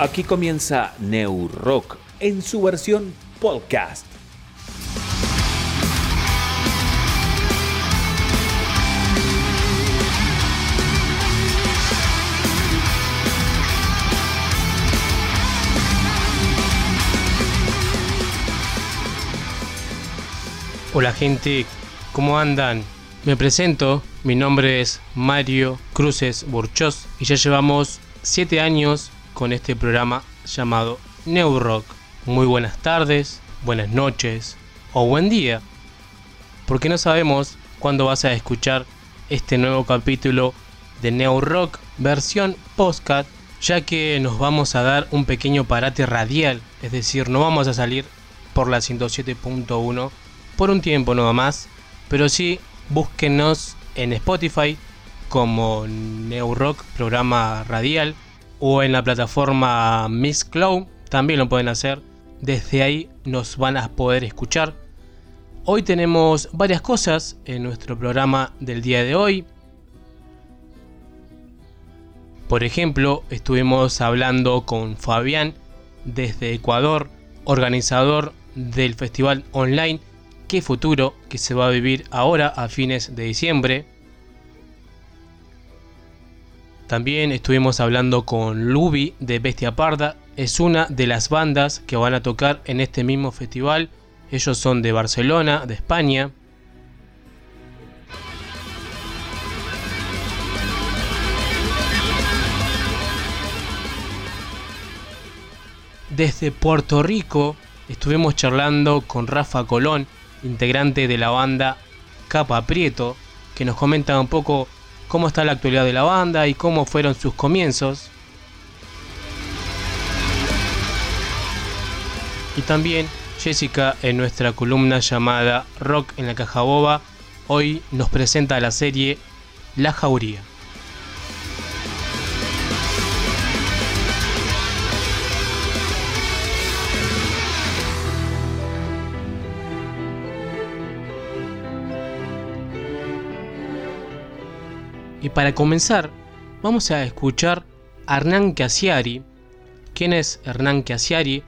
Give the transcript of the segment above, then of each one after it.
Aquí comienza New Rock en su versión podcast. Hola gente, ¿cómo andan? Me presento, mi nombre es Mario Cruces Burchos y ya llevamos 7 años con este programa llamado New Rock. Muy buenas tardes, buenas noches o buen día, porque no sabemos cuándo vas a escuchar este nuevo capítulo de New Rock versión postcat, ya que nos vamos a dar un pequeño parate radial, es decir, no vamos a salir por la 107.1 por un tiempo nada más, pero sí búsquenos en Spotify como New Rock programa radial o en la plataforma Miss Cloud, también lo pueden hacer. Desde ahí nos van a poder escuchar. Hoy tenemos varias cosas en nuestro programa del día de hoy. Por ejemplo, estuvimos hablando con Fabián desde Ecuador, organizador del festival online Qué Futuro, que se va a vivir ahora a fines de diciembre. También estuvimos hablando con Lubi de Bestia Parda. Es una de las bandas que van a tocar en este mismo festival. Ellos son de Barcelona, de España. Desde Puerto Rico estuvimos charlando con Rafa Colón, integrante de la banda Capa Prieto, que nos comenta un poco cómo está la actualidad de la banda y cómo fueron sus comienzos. Y también Jessica en nuestra columna llamada Rock en la caja boba, hoy nos presenta la serie La Jauría. Y para comenzar, vamos a escuchar a Hernán Casiari. ¿Quién es Hernán Casiari?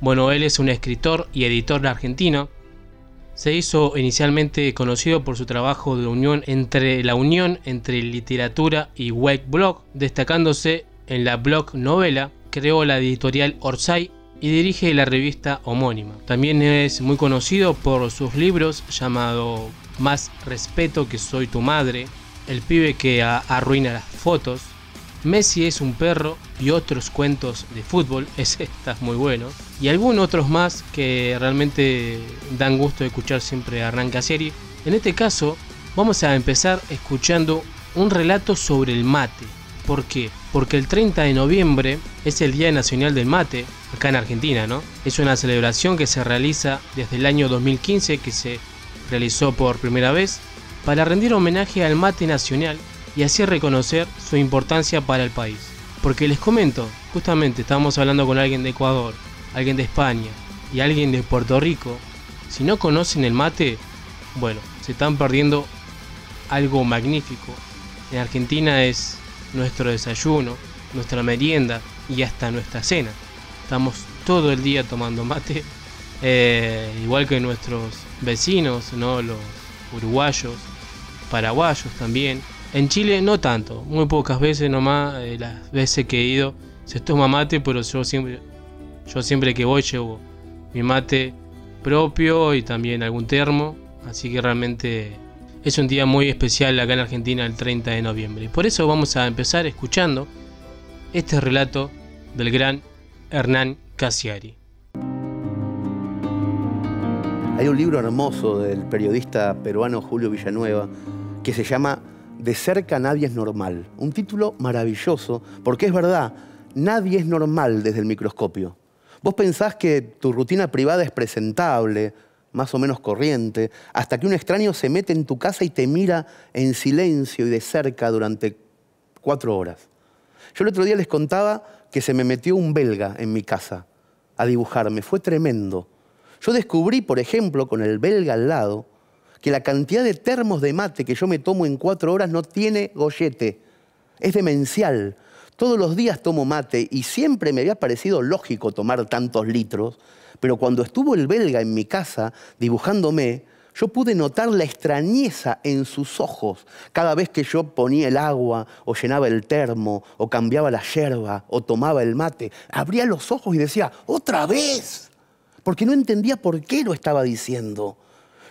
Bueno, él es un escritor y editor argentino. Se hizo inicialmente conocido por su trabajo de unión entre la unión entre literatura y web blog, destacándose en la blog novela, creó la editorial Orsay y dirige la revista homónima. También es muy conocido por sus libros llamado Más respeto que soy tu madre, el pibe que arruina las fotos, Messi es un perro y otros cuentos de fútbol, ese está muy bueno, y algunos otros más que realmente dan gusto de escuchar siempre a Hernán Casieri. En este caso, vamos a empezar escuchando un relato sobre el mate. ¿Por qué? Porque el 30 de noviembre es el Día Nacional del Mate, acá en Argentina, ¿no? Es una celebración que se realiza desde el año 2015, que se realizó por primera vez para rendir homenaje al mate nacional y así reconocer su importancia para el país. Porque les comento, justamente estamos hablando con alguien de Ecuador, alguien de España y alguien de Puerto Rico. Si no conocen el mate, bueno, se están perdiendo algo magnífico. En Argentina es nuestro desayuno, nuestra merienda y hasta nuestra cena. Estamos todo el día tomando mate, eh, igual que nuestros vecinos, ¿no? los uruguayos, paraguayos también. En Chile no tanto, muy pocas veces nomás, eh, las veces que he ido se toma mate, pero yo siempre, yo siempre que voy llevo mi mate propio y también algún termo, así que realmente es un día muy especial acá en Argentina el 30 de noviembre. Por eso vamos a empezar escuchando este relato del gran Hernán Casiari. Hay un libro hermoso del periodista peruano Julio Villanueva que se llama De cerca nadie es normal. Un título maravilloso porque es verdad, nadie es normal desde el microscopio. Vos pensás que tu rutina privada es presentable, más o menos corriente, hasta que un extraño se mete en tu casa y te mira en silencio y de cerca durante cuatro horas. Yo el otro día les contaba que se me metió un belga en mi casa a dibujarme. Fue tremendo. Yo descubrí, por ejemplo, con el belga al lado, que la cantidad de termos de mate que yo me tomo en cuatro horas no tiene gollete. Es demencial. Todos los días tomo mate y siempre me había parecido lógico tomar tantos litros, pero cuando estuvo el belga en mi casa dibujándome, yo pude notar la extrañeza en sus ojos cada vez que yo ponía el agua o llenaba el termo o cambiaba la yerba o tomaba el mate. Abría los ojos y decía, otra vez porque no entendía por qué lo estaba diciendo.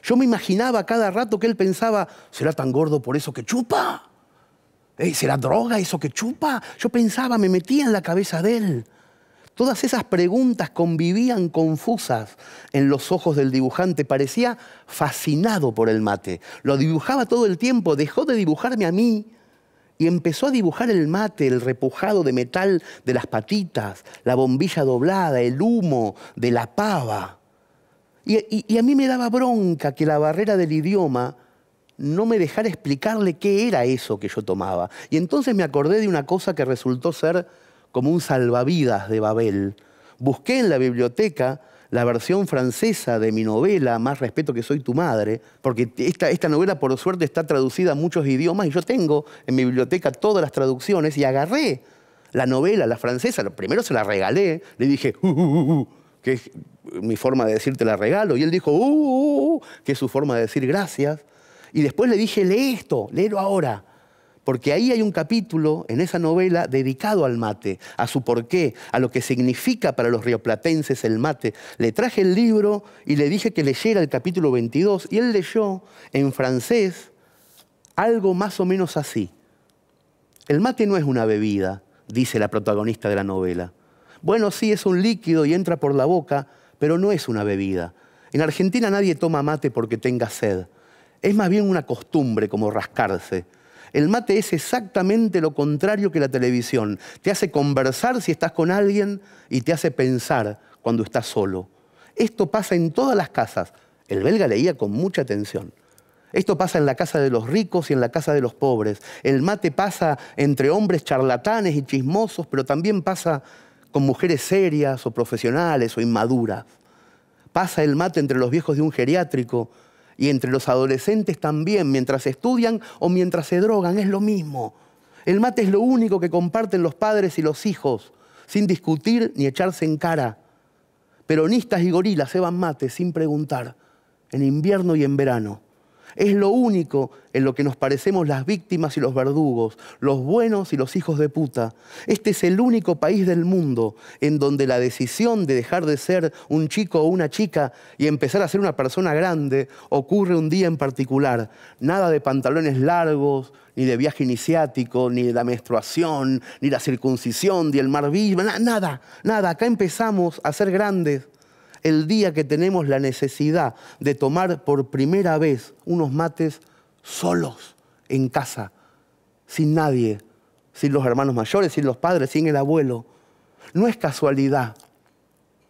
Yo me imaginaba cada rato que él pensaba, ¿será tan gordo por eso que chupa? ¿Será droga eso que chupa? Yo pensaba, me metía en la cabeza de él. Todas esas preguntas convivían confusas en los ojos del dibujante. Parecía fascinado por el mate. Lo dibujaba todo el tiempo, dejó de dibujarme a mí y empezó a dibujar el mate, el repujado de metal de las patitas, la bombilla doblada, el humo de la pava. Y, a mí me daba bronca que la barrera del idioma no me dejara explicarle qué era eso que yo tomaba. Y entonces me acordé de una cosa que resultó ser como un salvavidas de Babel. Busqué en la biblioteca la versión francesa de mi novela, Más respeto que soy tu madre, porque esta, esta novela por suerte está traducida a muchos idiomas y yo tengo en mi biblioteca todas las traducciones y agarré la novela, la francesa, primero se la regalé, le dije, uh, uh, uh, que es mi forma de decirte la regalo, y él dijo, que es su forma de decir gracias, y después le dije, lee esto, léelo ahora porque ahí hay un capítulo en esa novela dedicado al mate, a su porqué, a lo que significa para los rioplatenses el mate. Le traje el libro y le dije que leyera el capítulo 22 y él leyó en francés algo más o menos así. El mate no es una bebida, dice la protagonista de la novela. Bueno, sí, es un líquido y entra por la boca, pero no es una bebida. En Argentina nadie toma mate porque tenga sed. Es más bien una costumbre como rascarse. El mate es exactamente lo contrario que la televisión. Te hace conversar si estás con alguien y te hace pensar cuando estás solo. Esto pasa en todas las casas. El belga leía con mucha atención. Esto pasa en la casa de los ricos y en la casa de los pobres. El mate pasa entre hombres charlatanes y chismosos, pero también pasa con mujeres serias o profesionales o inmaduras. Pasa el mate entre los viejos de un geriátrico y entre los adolescentes también, mientras estudian o mientras se drogan, es lo mismo. El mate es lo único que comparten los padres y los hijos, sin discutir ni echarse en cara. Peronistas y gorilas se van mate sin preguntar, en invierno y en verano. Es lo único en lo que nos parecemos las víctimas y los verdugos, los buenos y los hijos de puta. Este es el único país del mundo en donde la decisión de dejar de ser un chico o una chica y empezar a ser una persona grande ocurre un día en particular. Nada de pantalones largos, ni de viaje iniciático, ni de la menstruación, ni la circuncisión, ni el mar nada, nada. Acá empezamos a ser grandes el día que tenemos la necesidad de tomar por primera vez unos mates solos en casa, sin nadie, sin los hermanos mayores, sin los padres, sin el abuelo. No es casualidad,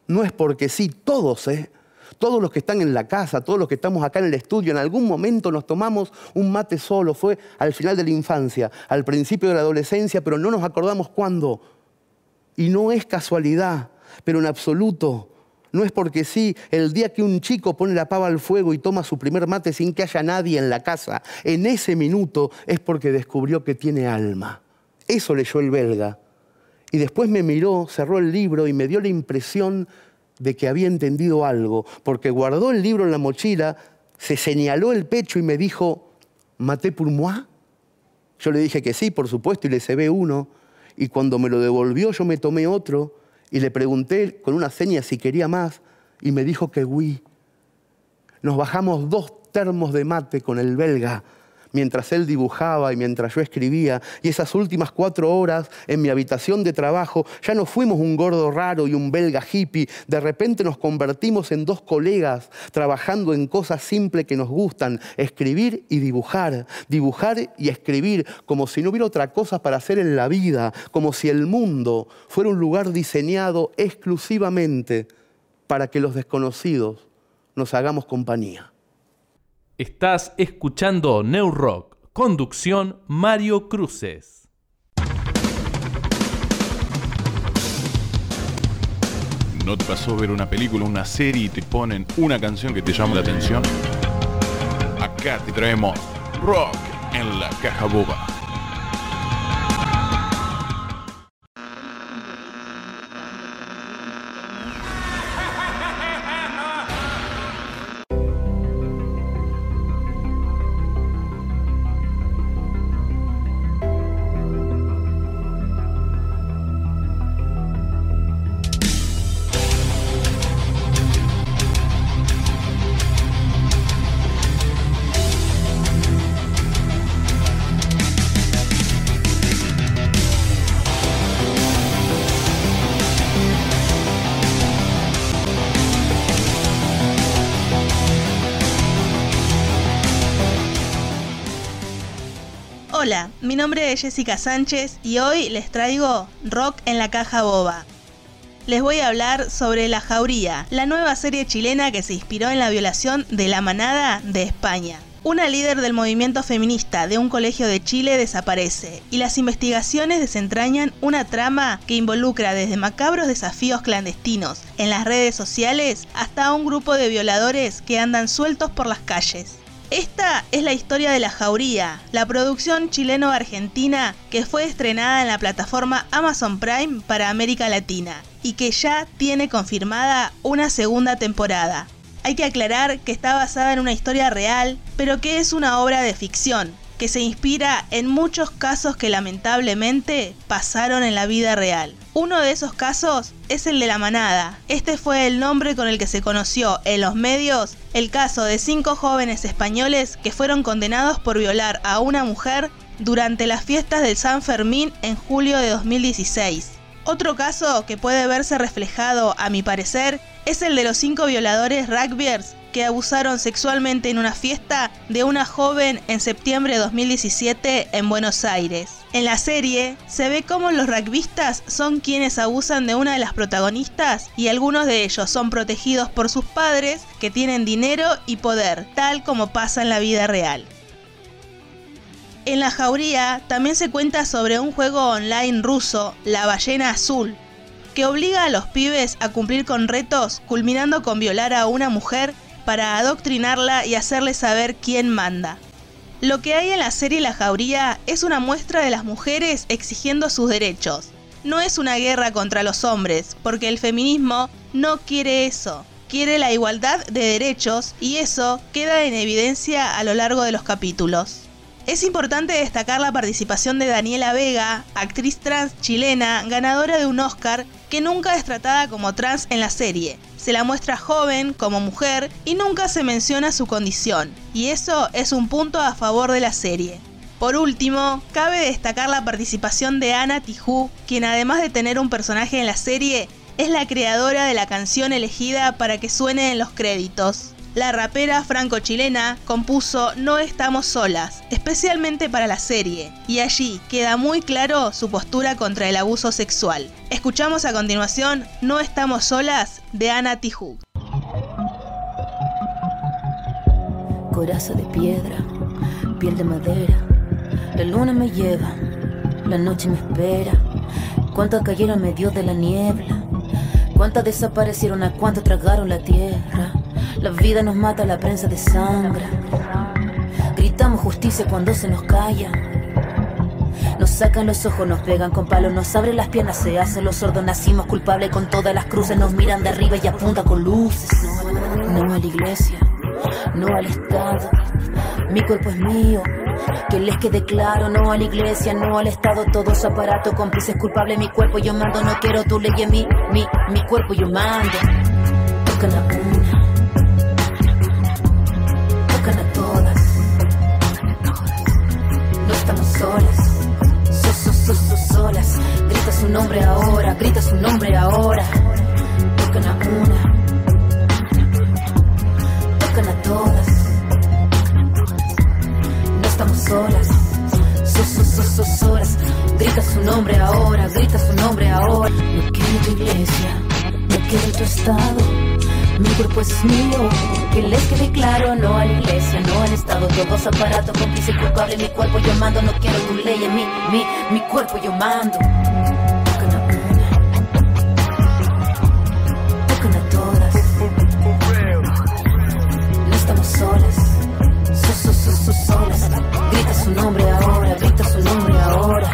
no es porque sí, todos, ¿eh? Todos los que están en la casa, todos los que estamos acá en el estudio, en algún momento nos tomamos un mate solo, fue al final de la infancia, al principio de la adolescencia, pero no nos acordamos cuándo. Y no es casualidad, pero en absoluto no es porque sí, el día que un chico pone la pava al fuego y toma su primer mate sin que haya nadie en la casa, en ese minuto es porque descubrió que tiene alma. Eso leyó el belga. Y después me miró, cerró el libro y me dio la impresión de que había entendido algo, porque guardó el libro en la mochila se señaló el pecho y me dijo, ¿maté pour moi? Yo le dije que sí, por supuesto, y le cebé uno. Y cuando me lo devolvió, yo me tomé otro y le pregunté con una seña si quería más y me dijo que oui. Nos bajamos dos termos de mate con el belga mientras él dibujaba y mientras yo escribía, y esas últimas cuatro horas en mi habitación de trabajo, ya no fuimos un gordo raro y un belga hippie, de repente nos convertimos en dos colegas trabajando en cosas simples que nos gustan, escribir y dibujar, dibujar y escribir, como si no hubiera otra cosa para hacer en la vida, como si el mundo fuera un lugar diseñado exclusivamente para que los desconocidos nos hagamos compañía. Estás escuchando New Rock, conducción Mario Cruces. ¿No te pasó ver una película, una serie y te ponen una canción que te llama la atención? Acá te traemos Rock en la caja boba. Hola, mi nombre es Jessica Sánchez y hoy les traigo Rock en la caja boba. Les voy a hablar sobre La Jauría, la nueva serie chilena que se inspiró en la violación de la manada de España. Una líder del movimiento feminista de un colegio de Chile desaparece y las investigaciones desentrañan una trama que involucra desde macabros desafíos clandestinos en las redes sociales hasta un grupo de violadores que andan sueltos por las calles. Esta es la historia de La Jauría, la producción chileno-argentina que fue estrenada en la plataforma Amazon Prime para América Latina y que ya tiene confirmada una segunda temporada. Hay que aclarar que está basada en una historia real, pero que es una obra de ficción, que se inspira en muchos casos que lamentablemente pasaron en la vida real. Uno de esos casos es el de la manada. Este fue el nombre con el que se conoció en los medios el caso de cinco jóvenes españoles que fueron condenados por violar a una mujer durante las fiestas del San Fermín en julio de 2016. Otro caso que puede verse reflejado, a mi parecer, es el de los cinco violadores rugbyers que abusaron sexualmente en una fiesta de una joven en septiembre de 2017 en Buenos Aires. En la serie se ve cómo los rugbyistas son quienes abusan de una de las protagonistas y algunos de ellos son protegidos por sus padres que tienen dinero y poder, tal como pasa en la vida real. En la jauría también se cuenta sobre un juego online ruso, La Ballena Azul, que obliga a los pibes a cumplir con retos, culminando con violar a una mujer para adoctrinarla y hacerle saber quién manda. Lo que hay en la serie La Jauría es una muestra de las mujeres exigiendo sus derechos. No es una guerra contra los hombres, porque el feminismo no quiere eso. Quiere la igualdad de derechos y eso queda en evidencia a lo largo de los capítulos. Es importante destacar la participación de Daniela Vega, actriz trans chilena, ganadora de un Oscar, que nunca es tratada como trans en la serie. Se la muestra joven, como mujer, y nunca se menciona su condición. Y eso es un punto a favor de la serie. Por último, cabe destacar la participación de Ana Tijoux, quien además de tener un personaje en la serie, es la creadora de la canción elegida para que suene en los créditos la rapera franco-chilena compuso No estamos solas, especialmente para la serie, y allí queda muy claro su postura contra el abuso sexual. Escuchamos a continuación No estamos solas de Ana Tijoux. Coraza de piedra, piel de madera, la luna me lleva, la noche me espera. ¿Cuántas cayeron medio de la niebla? ¿Cuántas desaparecieron? ¿A cuántas tragaron la tierra? La vida nos mata, la prensa de sangre. Gritamos justicia cuando se nos calla. Nos sacan los ojos, nos pegan con palos, nos abren las piernas, se hacen los sordos, nacimos culpables con todas las cruces, nos miran de arriba y apunta con luces. No a la iglesia, no al Estado. Mi cuerpo es mío, que les quede claro, no a la iglesia, no al Estado, todos aparatos, cómplices culpables, mi cuerpo yo mando, no quiero tu ley en mi, mi cuerpo yo mando. Tocan a una, grita su nombre ahora, grita su nombre ahora, tocan a una. Tocan a todas, no estamos solas, so, so, so, so, solas. Grita su nombre ahora, grita su nombre ahora. No quiero tu iglesia, no quiero tu estado. Mi cuerpo es mío, que les quede claro, no a la iglesia, no al estado, todos aparatos, cómplice culpable, mi cuerpo yo mando, no quiero tu ley en mí, mi, mi cuerpo yo mando. Solas, so, so, so, so, solas, grita su nombre ahora, grita su nombre ahora,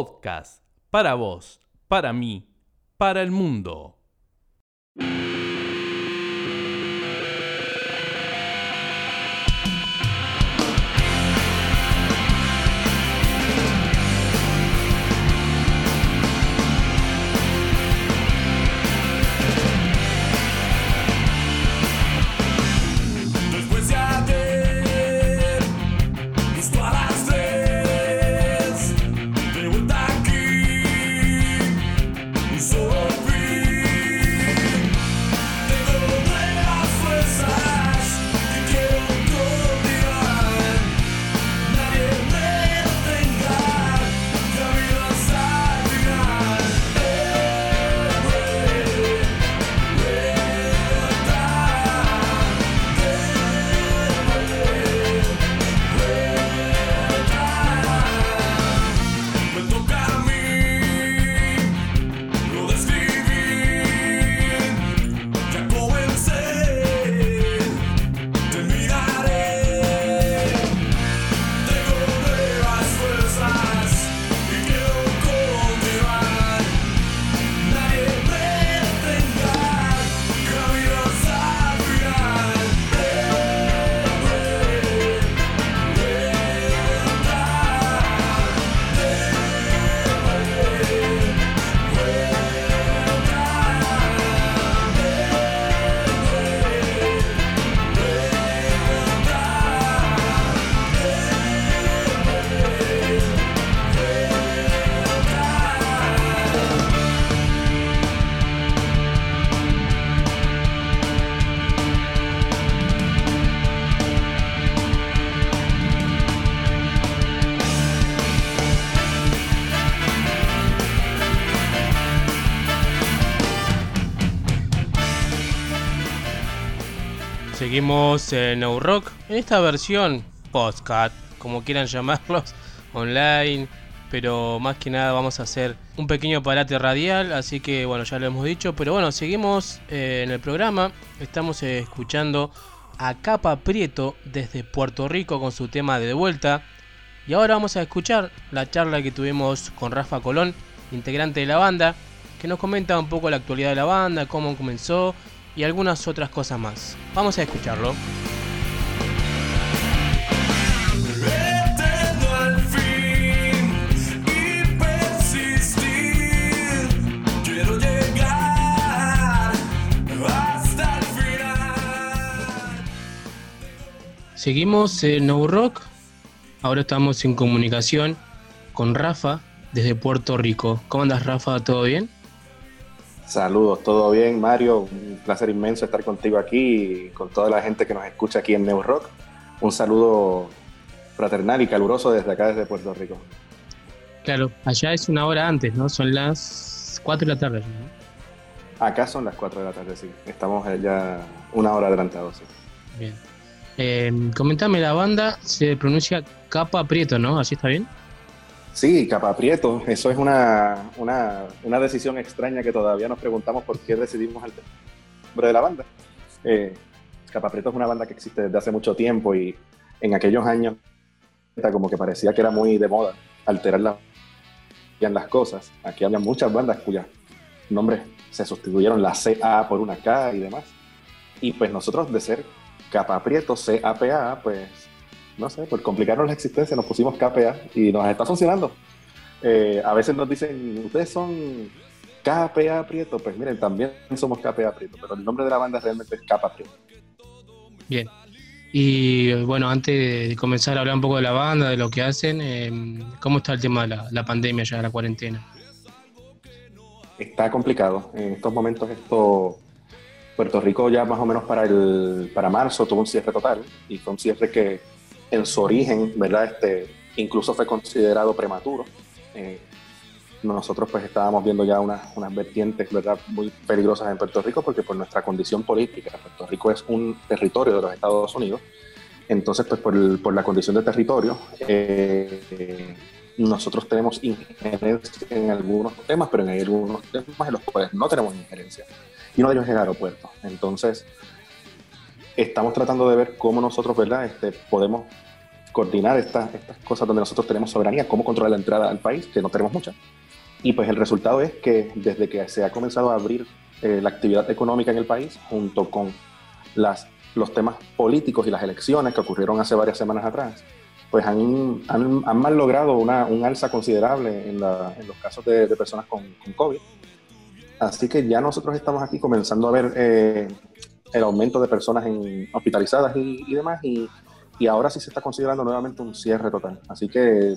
Podcast. Para vos, para mí, para el mundo. Seguimos en No Rock en esta versión podcast, como quieran llamarlos, online. Pero más que nada vamos a hacer un pequeño parate radial, así que bueno, ya lo hemos dicho. Pero bueno, seguimos eh, en el programa. Estamos eh, escuchando a Capa Prieto desde Puerto Rico con su tema De Vuelta. Y ahora vamos a escuchar la charla que tuvimos con Rafa Colón, integrante de la banda, que nos comenta un poco la actualidad de la banda, cómo comenzó y algunas otras cosas más. Vamos a escucharlo. Seguimos en No Rock. Ahora estamos en comunicación con Rafa desde Puerto Rico. ¿Cómo andas, Rafa? ¿Todo bien? Saludos, todo bien, Mario. Un placer inmenso estar contigo aquí y con toda la gente que nos escucha aquí en New Rock. Un saludo fraternal y caluroso desde acá, desde Puerto Rico. Claro, allá es una hora antes, ¿no? Son las 4 de la tarde. ¿no? Acá son las 4 de la tarde, sí. Estamos ya una hora adelantados, sí. Bien. Eh, comentame, la banda se pronuncia Capa Prieto, ¿no? ¿Así está bien? Sí, Capa Prieto. Eso es una, una, una decisión extraña que todavía nos preguntamos por qué decidimos el nombre de la banda. Eh, es una banda que existe desde hace mucho tiempo y en aquellos años como que parecía que era muy de moda alterar la- las cosas. Aquí había muchas bandas cuyos nombres se sustituyeron la CA por una K y demás. Y pues nosotros de ser Capa Prieto, CAPA, pues no sé, por complicarnos la existencia nos pusimos KPA y nos está funcionando. Eh, a veces nos dicen, ustedes son KPA Prieto, pues miren, también somos KPA Prieto, pero el nombre de la banda realmente es Capa Prieto. Bien. Y bueno, antes de comenzar a hablar un poco de la banda, de lo que hacen, eh, ¿cómo está el tema de la, la pandemia ya, la cuarentena? Está complicado. En estos momentos esto, Puerto Rico ya más o menos para el para marzo tuvo un cierre total y fue un cierre que en su origen, ¿verdad? Este, incluso fue considerado prematuro. Eh, nosotros pues estábamos viendo ya unas, unas vertientes, ¿verdad? Muy peligrosas en Puerto Rico porque por nuestra condición política, Puerto Rico es un territorio de los Estados Unidos. Entonces, pues por, el- por la condición de territorio, eh, nosotros tenemos injerencia en algunos temas, pero en algunos temas en los cuales no tenemos injerencia. Y uno de ellos es el aeropuerto. Entonces, estamos tratando de ver cómo nosotros, ¿verdad?, este, podemos coordinar estas, estas cosas donde nosotros tenemos soberanía, cómo controlar la entrada al país, que no tenemos mucha. Y pues el resultado es que desde que se ha comenzado a abrir eh, la actividad económica en el país, junto con las, los temas políticos y las elecciones que ocurrieron hace varias semanas atrás, pues han, han, han mal logrado una, un alza considerable en, la- en los casos de, de personas con, con COVID. Así que ya nosotros estamos aquí comenzando a ver eh, el aumento de personas en, hospitalizadas y, demás, y, y ahora sí se está considerando nuevamente un cierre total. Así que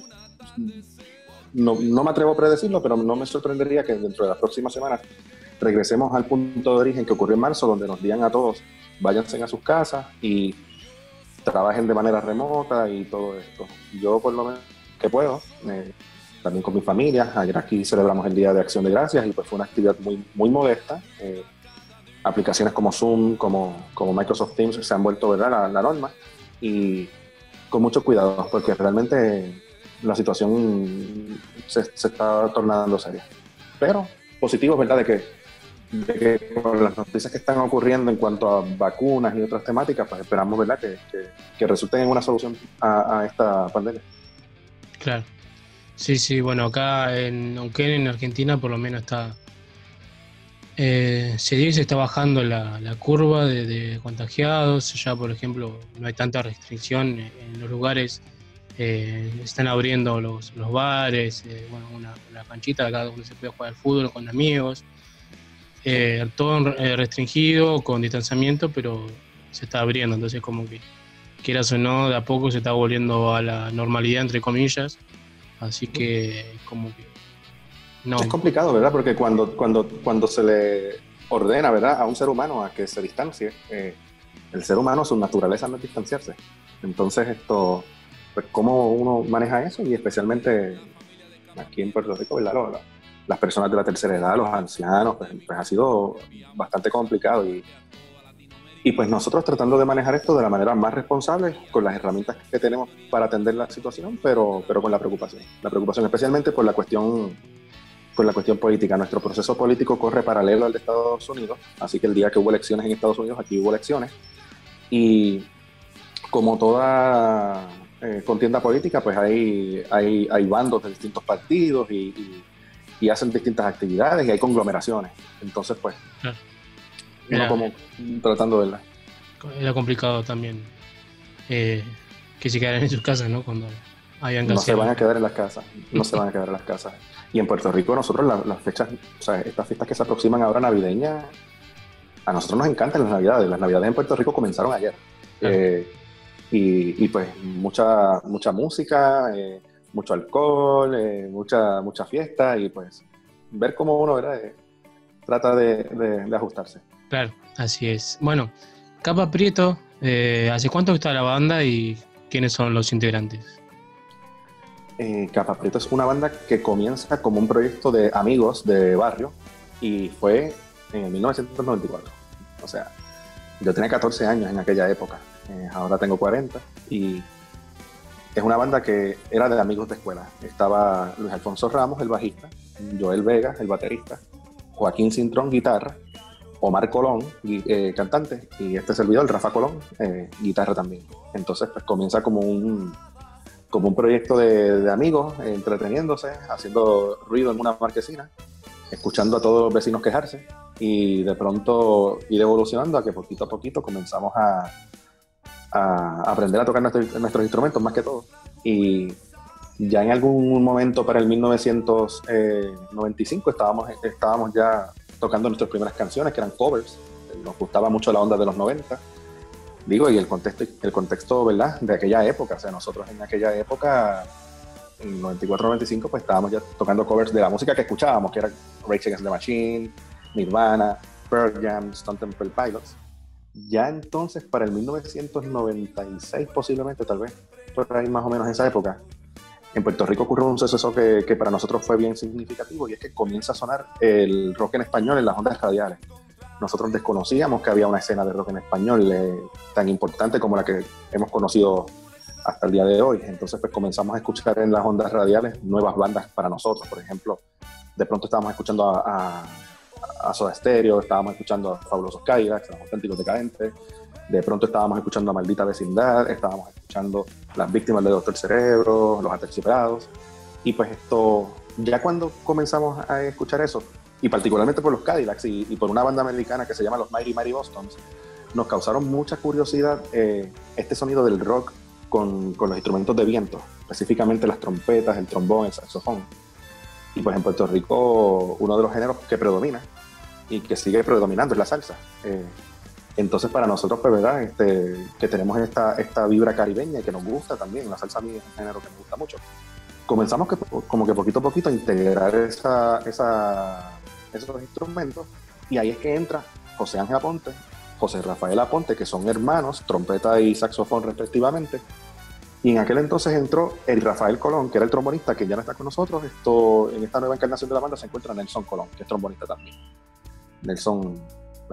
no, no me atrevo a predecirlo, pero no me sorprendería que dentro de las próximas semanas regresemos al punto de origen que ocurrió en marzo, donde nos digan a todos, váyanse a sus casas y trabajen de manera remota y todo esto. Yo por lo menos que puedo, eh, también con mi familia, ayer aquí celebramos el Día de Acción de Gracias y pues fue una actividad muy, muy modesta. eh, aplicaciones como Zoom, como, como Microsoft Teams se han vuelto ¿verdad? La, la norma y con mucho cuidado porque realmente la situación se, se está tornando seria. Pero positivo, ¿verdad? De que, de que con las noticias que están ocurriendo en cuanto a vacunas y otras temáticas, pues esperamos, ¿verdad? Que, que, que resulten en una solución a, a esta pandemia. Claro. Sí, sí, bueno, acá en en Argentina, por lo menos está. Eh, se dice que se está bajando la, curva de, contagiados. Ya, por ejemplo, no hay tanta restricción en los lugares. eh, están abriendo los, bares, eh, bueno, una, una canchita acá donde se puede jugar al fútbol con amigos. Eh, todo restringido, con distanciamiento, pero se está abriendo. Entonces, como que, quieras o no, de a poco se está volviendo a la normalidad, entre comillas. Así que, como que. No. Es complicado, ¿verdad? Porque cuando, cuando, cuando se le ordena, ¿verdad? A un ser humano a que se distancie, eh, el ser humano, su naturaleza no es distanciarse. Entonces, esto, pues, ¿cómo uno maneja eso? Y especialmente aquí en Puerto Rico, ¿verdad? Lo- lo- las personas de la tercera edad, los ancianos, pues, pues ha sido bastante complicado. Y, y pues nosotros tratando de manejar esto de la manera más responsable, con las herramientas que tenemos para atender la situación, pero, pero con la preocupación. La preocupación especialmente por la cuestión con la cuestión política. Nuestro proceso político corre paralelo al de Estados Unidos, así que el día que hubo elecciones en Estados Unidos, aquí hubo elecciones. Y como toda eh, contienda política, pues hay, hay, hay bandos de distintos partidos y, y- y hacen distintas actividades y hay conglomeraciones. Entonces, pues, Claro. uno como tratando de verla. Era complicado también eh, que se quedaran en sus casas, ¿no? Cuando habían No se van a quedar en las casas, no se van a quedar en las casas. Y en Puerto Rico nosotros la- las fechas, o sea, estas fiestas que se aproximan ahora navideñas, a nosotros nos encantan las navidades. Las navidades en Puerto Rico comenzaron ayer. Eh, y, y, pues mucha, mucha música, eh, mucho alcohol, eh, mucha, mucha fiesta y pues ver cómo uno, ¿verdad? Trata de, de- de ajustarse. Claro, así es. Bueno, Capa Prieto, eh, ¿hace cuánto está la banda y quiénes son los integrantes? Eh, Capa Prieto es una banda que comienza como un proyecto de amigos de barrio y fue en el 1994. O sea, yo tenía 14 años en aquella época, eh, ahora tengo 40 y es una banda que era de amigos de escuela. Estaba Luis Alfonso Ramos, el bajista, Joel Vega, el baterista, Joaquín Cintrón, guitarra, Omar Colón, eh, cantante, y este servidor, Rafa Colón, eh, guitarra también. Entonces, pues comienza como un, como un proyecto de, de amigos, eh, entreteniéndose, haciendo ruido en una marquesina, escuchando a todos los vecinos quejarse, y de pronto ir evolucionando a que poquito a poquito comenzamos a, a aprender a tocar nuestro- nuestros instrumentos más que todo. Y ya en algún momento para el 1995 estábamos, estábamos ya tocando nuestras primeras canciones, que eran covers. Nos gustaba mucho la onda de los 90. Digo, y el contexto, el contexto ¿verdad? de aquella época. O sea, nosotros en aquella época, en 94-95, pues estábamos ya tocando covers de la música que escuchábamos, que era Rage Against the Machine, Nirvana, Pearl Jam, Stone Temple Pilots. Ya entonces, para el 1996 posiblemente, tal vez, por ahí más o menos esa época, en Puerto Rico ocurrió un suceso que, que para nosotros fue bien significativo y es que comienza a sonar el rock en español en las ondas radiales. Nosotros desconocíamos que había una escena de rock en español eh, tan importante como la que hemos conocido hasta el día de hoy. Entonces pues comenzamos a escuchar en las ondas radiales nuevas bandas para nosotros. Por ejemplo, de pronto estábamos escuchando a, a, Soda Stereo, estábamos escuchando a Fabulosos Cadillacs, a los auténticos decadentes, de pronto estábamos escuchando a Maldita Vecindad, estábamos escuchando Las Víctimas de Doctor Cerebro, Los Aterciopelados, y pues esto, ya cuando comenzamos a escuchar eso, y particularmente por los Cadillacs y, y por una banda americana que se llama los Mighty Mighty Bostons, nos causaron mucha curiosidad eh, este sonido del rock con, con los instrumentos de viento, específicamente las trompetas, el trombón, el saxofón. Y pues en Puerto Rico uno de los géneros que predomina y que sigue predominando es la salsa. Eh, entonces para nosotros, pues verdad, este, que tenemos esta, esta vibra caribeña que nos gusta también, la salsa a mí es un género que me gusta mucho. Comenzamos que, como que poquito a poquito a integrar esa, esa, esos instrumentos y ahí es que entra José Ángel Aponte, José Rafael Aponte, que son hermanos, trompeta y saxofón respectivamente. Y en aquel entonces entró el Rafael Colón, que era el trombonista, que ya no está con nosotros. Esto, en esta nueva encarnación de la banda se encuentra Nelson Colón, que es trombonista también. Nelson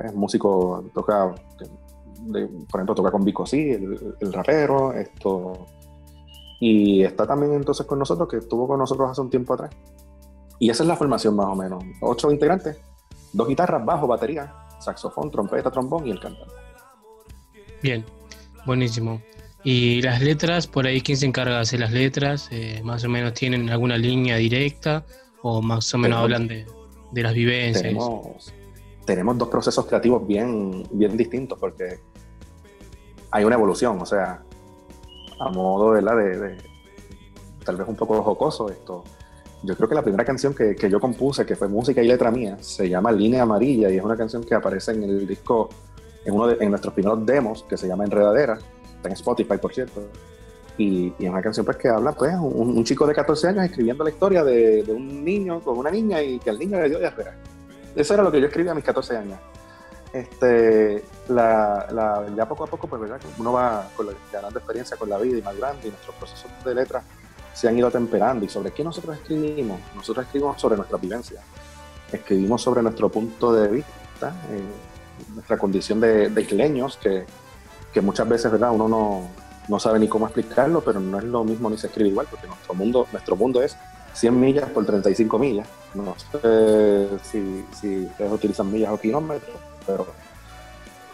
es músico, toca, de- por ejemplo, toca con Vico sí, el, el rapero, esto. Y está también entonces con nosotros, que estuvo con nosotros hace un tiempo atrás. Y esa es la formación más o menos. Ocho integrantes, dos guitarras, bajo, batería, saxofón, trompeta, trombón y el cantante. Bien, buenísimo. ¿Y las letras, por ahí quién se encarga de hacer las letras? Eh, ¿Más o menos tienen alguna línea directa o más o menos Tenemos- hablan de, de las vivencias? tenemos, tenemos dos procesos creativos bien, bien distintos porque hay una evolución, o sea, a modo ¿verdad? De, de- tal vez un poco jocoso esto. Yo creo que la primera canción que, que yo compuse, que fue música y letra mía, se llama Línea Amarilla y es una canción que aparece en el disco, en uno de en nuestros primeros demos, que se llama Enredadera, está en Spotify, por cierto. Y, y es una canción pues, que habla, pues, un, chico de 14 años escribiendo la historia de, un niño con una niña y que al niño le dio diarrea. Eso era lo que yo escribía a mis 14 años. Este, la, la- ya poco a poco, pues, ¿verdad? Uno va con la- ganando experiencia con la vida y madurando y nuestros procesos de letra se han ido atemperando. ¿Y sobre qué nosotros escribimos? Nosotros escribimos sobre nuestra vivencia. Escribimos sobre nuestro punto de vista, eh, nuestra condición de, de isleños, que, que muchas veces, ¿verdad? Uno no, no sabe ni cómo explicarlo, pero no es lo mismo ni se escribe igual, porque nuestro mundo, nuestro mundo es 100 millas por 35 millas. No sé si, si ustedes utilizan millas o kilómetros, pero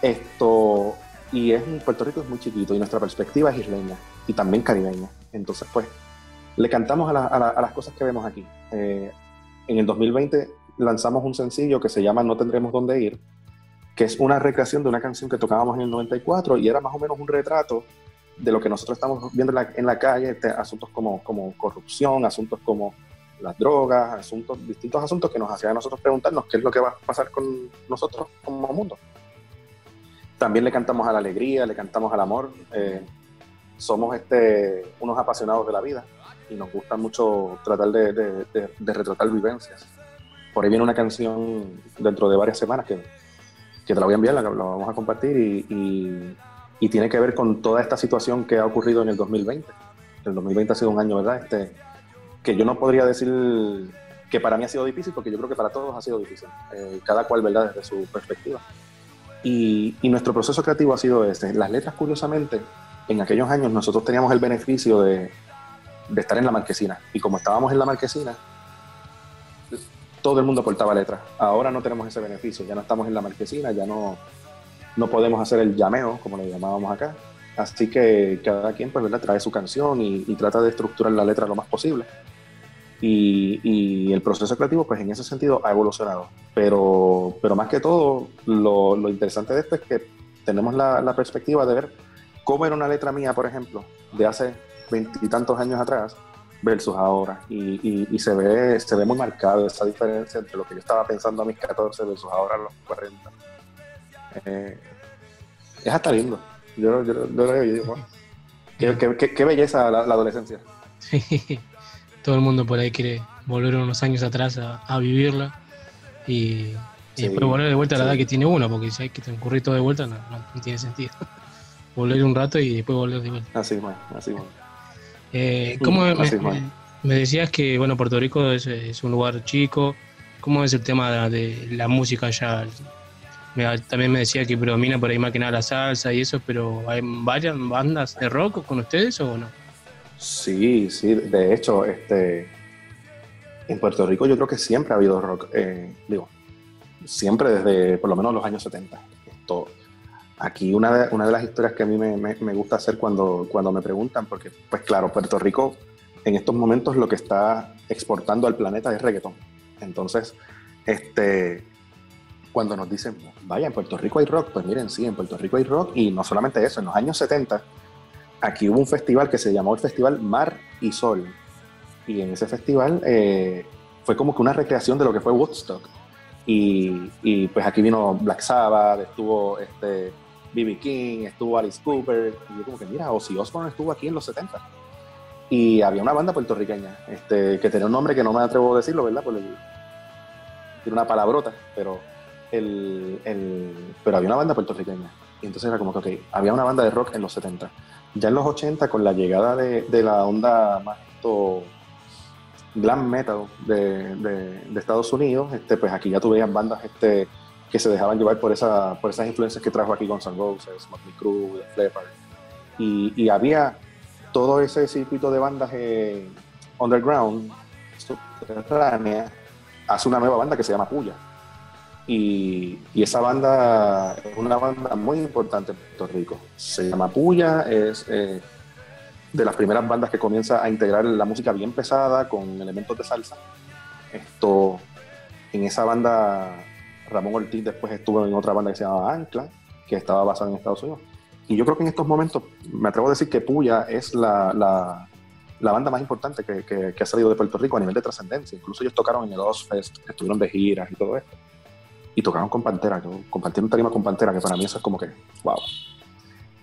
esto, y es Puerto Rico es muy chiquito y nuestra perspectiva es isleña y también caribeña. Entonces, pues, le cantamos a, la- a la- a las cosas que vemos aquí. Eh, en el 2020 lanzamos un sencillo que se llama No tendremos dónde ir, que es una recreación de una canción que tocábamos en el 94 y era más o menos un retrato de lo que nosotros estamos viendo en la, en la calle, este, asuntos como, como corrupción, asuntos como las drogas, asuntos, distintos asuntos que nos hacían a nosotros preguntarnos qué es lo que va a pasar con nosotros como mundo. También le cantamos a la alegría, le cantamos al amor. eh, somos este, unos apasionados de la vida y nos gusta mucho tratar de, de- de- de retratar vivencias. por ahí viene una canción dentro de varias semanas que, que te la voy a enviar, la, la vamos a compartir y, y- y tiene que ver con toda esta situación que ha ocurrido en el 2020. El 2020 ha sido un año, ¿verdad? Este, que yo no podría decir que para mí ha sido difícil, porque yo creo que para todos ha sido difícil, eh, cada cual, ¿verdad?, desde su perspectiva. Y, y nuestro proceso creativo ha sido este. Las letras, curiosamente, en aquellos años nosotros teníamos el beneficio de, de estar en la marquesina. Y como estábamos en la marquesina, todo el mundo aportaba letras. Ahora no tenemos ese beneficio, ya no estamos en la marquesina, ya no, no podemos hacer el llameo, como le llamábamos acá. Así que cada quien pues, ¿verdad? trae su canción y, y trata de estructurar la letra lo más posible. Y, y el proceso creativo, pues en ese sentido, ha evolucionado. Pero, pero más que todo, lo, lo interesante de esto es que tenemos la, la perspectiva de ver cómo era una letra mía, por ejemplo, de hace veintitantos años atrás versus ahora. Y, y- y se, ve, se ve muy marcada esa diferencia entre lo que yo estaba pensando a mis 14 versus ahora a los 40. Eh, es hasta lindo. Yo, yo, yo lo veo y digo, "Wow, qué, qué- qué- qué belleza la, la adolescencia. Sí. Todo el mundo por ahí quiere volver unos años atrás a, a vivirla y, y Sí, después volver de vuelta a la sí. edad que tiene uno, porque si hay que transcurrir todo de vuelta no, no- no tiene sentido. volver un rato y después volver de vuelta. Así, man, así, man. Eh, ¿Cómo me, decías que bueno Puerto Rico es, es un lugar chico? ¿Cómo es el tema de, la música allá? Me- también me decía que predomina por ahí más que nada la salsa y eso, pero ¿hay varias bandas de rock con ustedes o no? Sí, sí, de hecho, este, en Puerto Rico yo creo que siempre ha habido rock, eh, digo, siempre desde por lo menos los años 70. Esto, aquí una de, una de las historias que a mí me, me- me gusta hacer cuando, cuando me preguntan, porque pues claro, Puerto Rico en estos momentos lo que está exportando al planeta es reggaetón. Entonces, este, cuando nos dicen, vaya, en Puerto Rico hay rock, pues miren, sí, en Puerto Rico hay rock y no solamente eso, en los años 70 aquí hubo un festival que se llamó el Festival Mar y Sol. Y en ese festival eh, fue como que una recreación de lo que fue Woodstock. Y, y, pues aquí vino Black Sabbath, estuvo este B.B. King, estuvo Alice Cooper. Y yo como que, mira, Ozzy Osbourne estuvo aquí en los 70. Y había una banda puertorriqueña este, que tenía un nombre que no me atrevo a decirlo, ¿verdad? Por el- tiene una palabrota, pero, el, el- pero había una banda puertorriqueña. Y entonces era como que, ok, había una banda de rock en los 70. Ya en los 80, con la llegada de, de la onda más esto, glam metal de, de- Estados Unidos, este, pues aquí ya tú bandas este, que se dejaban llevar por, esa, por esas influencias que trajo aquí Guns N' Roses, Motley Crue, Def Leppard. Y, y había todo ese circuito de bandas eh, underground, subterránea, hace una nueva banda que se llama Puya. Y, y esa banda es una banda muy importante en Puerto Rico. Se llama Puya, es eh, de las primeras bandas que comienza a integrar la música bien pesada con elementos de salsa. Esto, en esa banda, Ramón Ortiz después estuvo en otra banda que se llamaba Ancla, que estaba basada en Estados Unidos. Y yo creo que en estos momentos, me atrevo a decir que Puya es la, la- la banda más importante que, que- que ha salido de Puerto Rico a nivel de trascendencia. Incluso ellos tocaron en el Ozfest, estuvieron de giras y todo esto. Y tocaron con Pantera, yo compartieron tarima con Pantera, que para mí eso es como que, wow.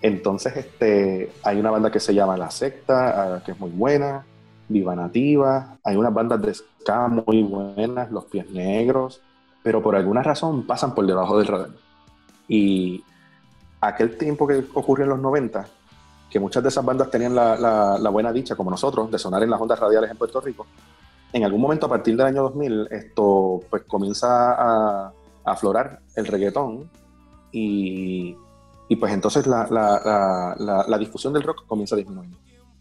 Entonces, este, hay una banda que se llama La Secta, ah, que es muy buena, Viva Nativa, hay unas bandas de ska muy buenas, Los Pies Negros, pero por alguna razón pasan por debajo del radar. Y aquel tiempo que ocurrió en los 90, que muchas de esas bandas tenían la, la- buena dicha, como nosotros, de sonar en las ondas radiales en Puerto Rico, en algún momento a partir del año 2000, esto pues comienza a, aflorar el reggaetón y, y pues entonces la- la difusión del rock comienza a disminuir.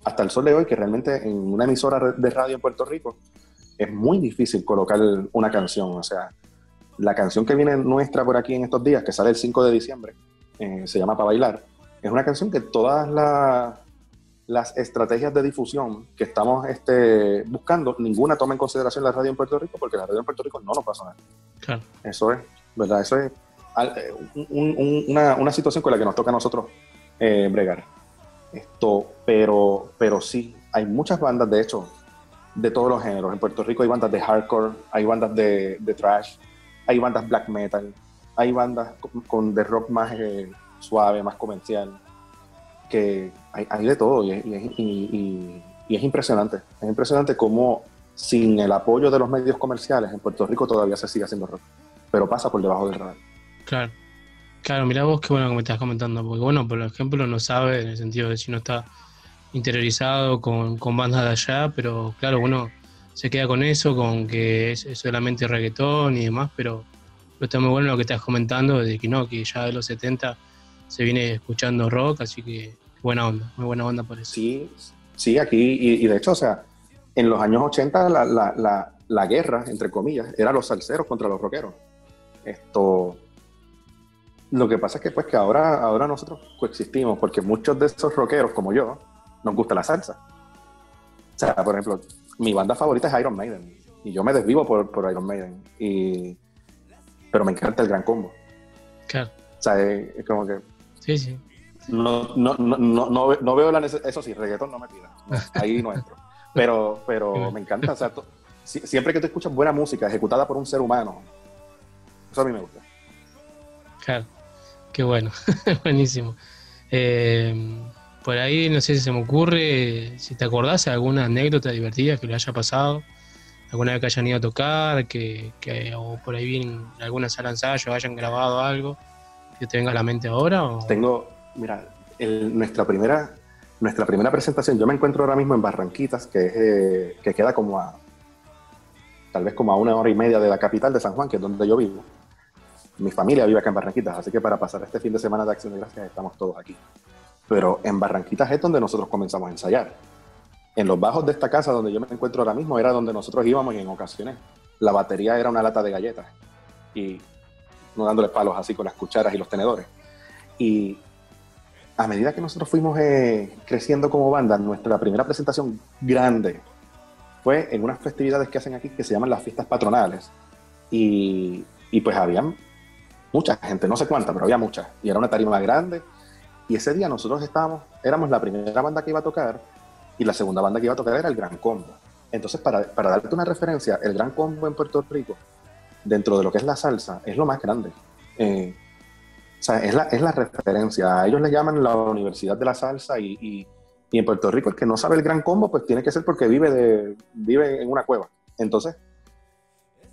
Hasta el sol de hoy, que realmente en una emisora de radio en Puerto Rico es muy difícil colocar una canción. O sea, la canción que viene nuestra por aquí en estos días, que sale el 5 de diciembre, eh, se llama Pa' Bailar, es una canción que todas la- las estrategias de difusión que estamos este, buscando, ninguna toma en consideración la radio en Puerto Rico, porque la radio en Puerto Rico no nos va a sonar. Claro. Eso es, ¿verdad? Eso es eh, un- un- una, una situación con la que nos toca a nosotros eh, bregar. Esto, pero, pero sí, hay muchas bandas, de hecho, de todos los géneros. En Puerto Rico hay bandas de hardcore, hay bandas de, de trash, hay bandas black metal, hay bandas con, con de rock más eh, suave, más comercial, que hay, hay de todo y, es- y y- y- es impresionante. Es impresionante cómo sin el apoyo de los medios comerciales, en Puerto Rico todavía se sigue haciendo rock, pero pasa por debajo del radar. Claro. Claro, mirá vos qué bueno que me estás comentando, porque bueno, por ejemplo, no sabe en el sentido de si no está interiorizado con, con bandas de allá, pero claro, uno se queda con eso, con que es, solamente reggaetón y demás, pero, pero está muy bueno lo que estás comentando, de que no, que ya de los 70 se viene escuchando rock, así que buena onda, muy buena onda por eso. Sí, sí, aquí, y, y de hecho, o sea, en los años 80 la, la, la, la guerra, entre comillas, era los salseros contra los rockeros. Esto, lo que pasa es que pues que ahora, ahora nosotros coexistimos, porque muchos de esos rockeros, como yo, nos gusta la salsa. O sea, por ejemplo, mi banda favorita es Iron Maiden, y yo me desvivo por, por Iron Maiden, y, pero me encanta el Gran Combo. Claro. O sea, es, es como que Sí, sí. no, no, no, no, no, ve- no veo la necesidad, eso sí, reggaetón no me pida, ahí no entro. Pero, pero me encanta, o sea, to- si- siempre que tú escuchas buena música ejecutada por un ser humano, eso a mí me gusta. Claro, qué bueno, buenísimo. Eh, por ahí no sé si se me ocurre, si te acordás alguna anécdota divertida que le haya pasado, alguna vez que hayan ido a tocar, que, o por ahí en alguna sala de ensayo hayan grabado algo, que te venga a la mente ahora. Tengo, mira, nuestra, primera, nuestra primera presentación, yo me encuentro ahora mismo en Barranquitas, que, es, eh, que queda como a, tal vez como a una hora y media de la capital de San Juan, que es donde yo vivo. Mi familia vive acá en Barranquitas, así que para pasar este fin de semana de Acción de Gracias estamos todos aquí. Pero en Barranquitas es donde nosotros comenzamos a ensayar. En los bajos de esta casa donde yo me encuentro ahora mismo era donde nosotros íbamos y en ocasiones la batería era una lata de galletas y no dándole palos así con las cucharas y los tenedores. Y a medida que nosotros fuimos eh, creciendo como banda, nuestra primera presentación grande fue en unas festividades que hacen aquí que se llaman las fiestas patronales. Y, y pues había mucha gente, no sé cuánta, pero había mucha. Y era una tarima grande. Y ese día nosotros estábamos, éramos la primera banda que iba a tocar y la segunda banda que iba a tocar era el Gran Combo. Entonces, para, para darte una referencia, el Gran Combo en Puerto Rico, dentro de lo que es la salsa, es lo más grande. Eh, o sea, es la, es la referencia. A ellos le llaman la Universidad de la Salsa y, y- y en Puerto Rico el que no sabe el Gran Combo, pues tiene que ser porque vive, de, vive en una cueva. Entonces,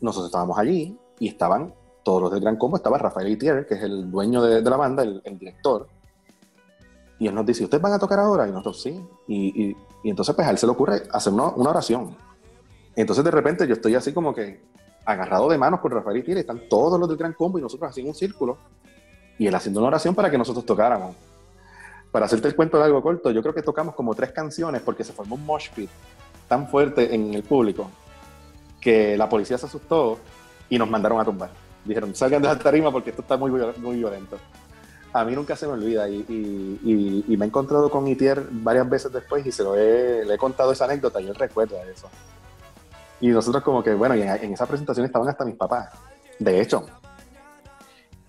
nosotros estábamos allí y estaban todos los del Gran Combo. Estaba Rafael Itier, que es el dueño de, la banda, el director. Y él nos dice, ¿ustedes van a tocar ahora? Y nosotros sí. Y, y- y entonces pues a él se le ocurre hacer una, una oración. Entonces de repente yo estoy así como que agarrado de manos con Rafael y están todos los del Gran Combo y nosotros en un círculo. Y él haciendo una oración para que nosotros tocáramos. Para hacerte el cuento de algo corto, yo creo que tocamos como tres canciones porque se formó un mosh pit tan fuerte en el público que la policía se asustó y nos mandaron a tumbar. Dijeron, salgan de la tarima porque esto está muy, muy violento. A mí nunca se me olvida y, y- y- me he encontrado con Itier varias veces después y se lo he, le he contado esa anécdota y él recuerda eso. Y nosotros como que, bueno, y en, en esa presentación estaban hasta mis papás. De hecho,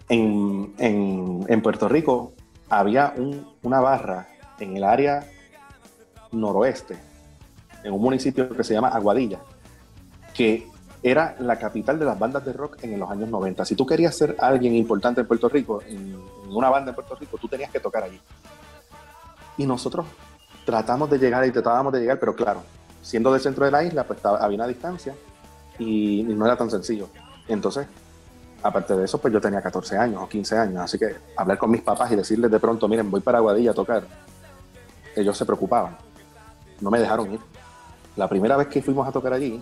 en, en- en Puerto Rico había un- una barra en el área noroeste, en un municipio que se llama Aguadilla, que era la capital de las bandas de rock en los años 90. Si tú querías ser alguien importante en Puerto Rico, en, una banda en Puerto Rico, tú tenías que tocar allí. Y nosotros tratamos de llegar y tratábamos de llegar, pero claro, siendo del centro de la isla, pues había una distancia y, y no era tan sencillo. Entonces, aparte de eso, pues yo tenía 14 años o 15 años, así que hablar con mis papás y decirles de pronto, miren, voy para Aguadilla a tocar, ellos se preocupaban, no me dejaron ir. La primera vez que fuimos a tocar allí,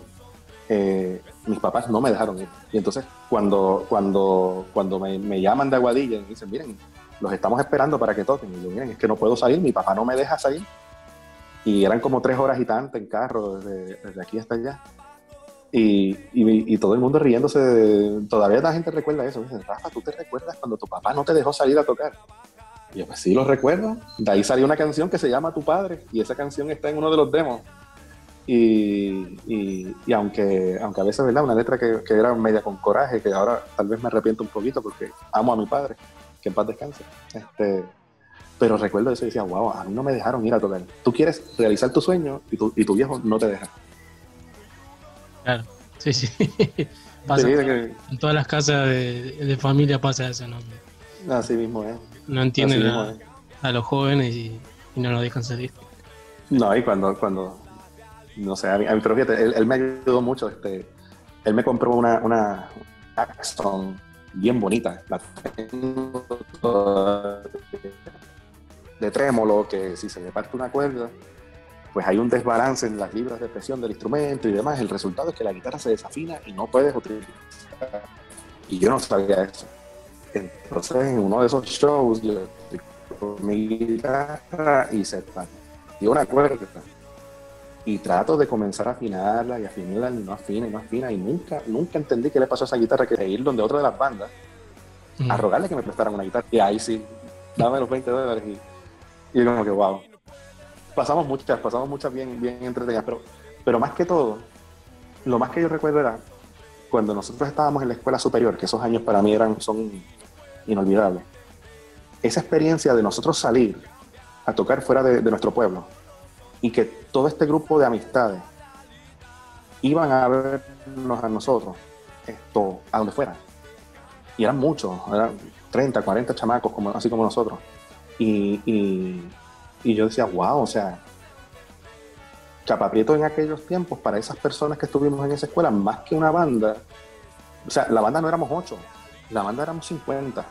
eh, mis papás no me dejaron ir. Y entonces, cuando, cuando, cuando me, me llaman de Aguadilla y dicen, miren, los estamos esperando para que toquen, y yo, miren, es que no puedo salir, mi papá no me deja salir. Y eran como tres horas y tanto en carro, desde, desde aquí hasta allá. Y, y- y todo el mundo riéndose. de- todavía la gente recuerda eso. Dicen, Rafa, ¿tú te recuerdas cuando tu papá no te dejó salir a tocar? Y yo, pues sí, lo recuerdo. De ahí salió una canción que se llama Tu Padre. Y esa canción está en uno de los demos. Y, y- y aunque, aunque a veces, ¿verdad? Una letra que, que era media con coraje, que ahora tal vez me arrepiento un poquito porque amo a mi padre, que en paz descanse. Este, pero recuerdo eso y decía, wow, a mí no me dejaron ir a tocar. Tú quieres realizar tu sueño y tu, y tu viejo no te deja. Claro, sí, sí. Pasa Sí, en todas- que- en todas las casas de, de familia pasa eso, ¿no? Así mismo es. No entienden a los jóvenes y, y no los dejan salir. No, y cuando, cuando No sé, a mí, a mí- pero él, él me ayudó mucho. Este, él me compró una, una Axton bien bonita. La tengo de trémolo, que si se le parte una cuerda, pues hay un desbalance en las libras de presión del instrumento y demás. El resultado es que la guitarra se desafina y no puedes utilizar. Y yo no sabía eso. Entonces, en uno de esos shows, yo con mi guitarra y se partió una cuerda. Y trato de comenzar a afinarla y afinarla y no afina y no afina. Y nunca, nunca entendí qué le pasó a esa guitarra que ir donde otra de las bandas a rogarle que me prestaran una guitarra. Y ahí sí, dame los 20 dólares. Y, y como que, wow. Pasamos muchas, pasamos muchas bien, bien entretenidas. Pero, pero más que todo, lo más que yo recuerdo era cuando nosotros estábamos en la escuela superior, que esos años para mí eran, son inolvidables. Esa experiencia de nosotros salir a tocar fuera de, de nuestro pueblo y que todo este grupo de amistades iban a vernos a nosotros, esto, a donde fuera. Y eran muchos, eran 30, 40 chamacos, así como nosotros. Y, y, y yo decía, wow, o sea, Chapaprieto en aquellos tiempos, para esas personas que estuvimos en esa escuela, más que una banda, o sea, la banda no éramos ocho, la banda éramos 50.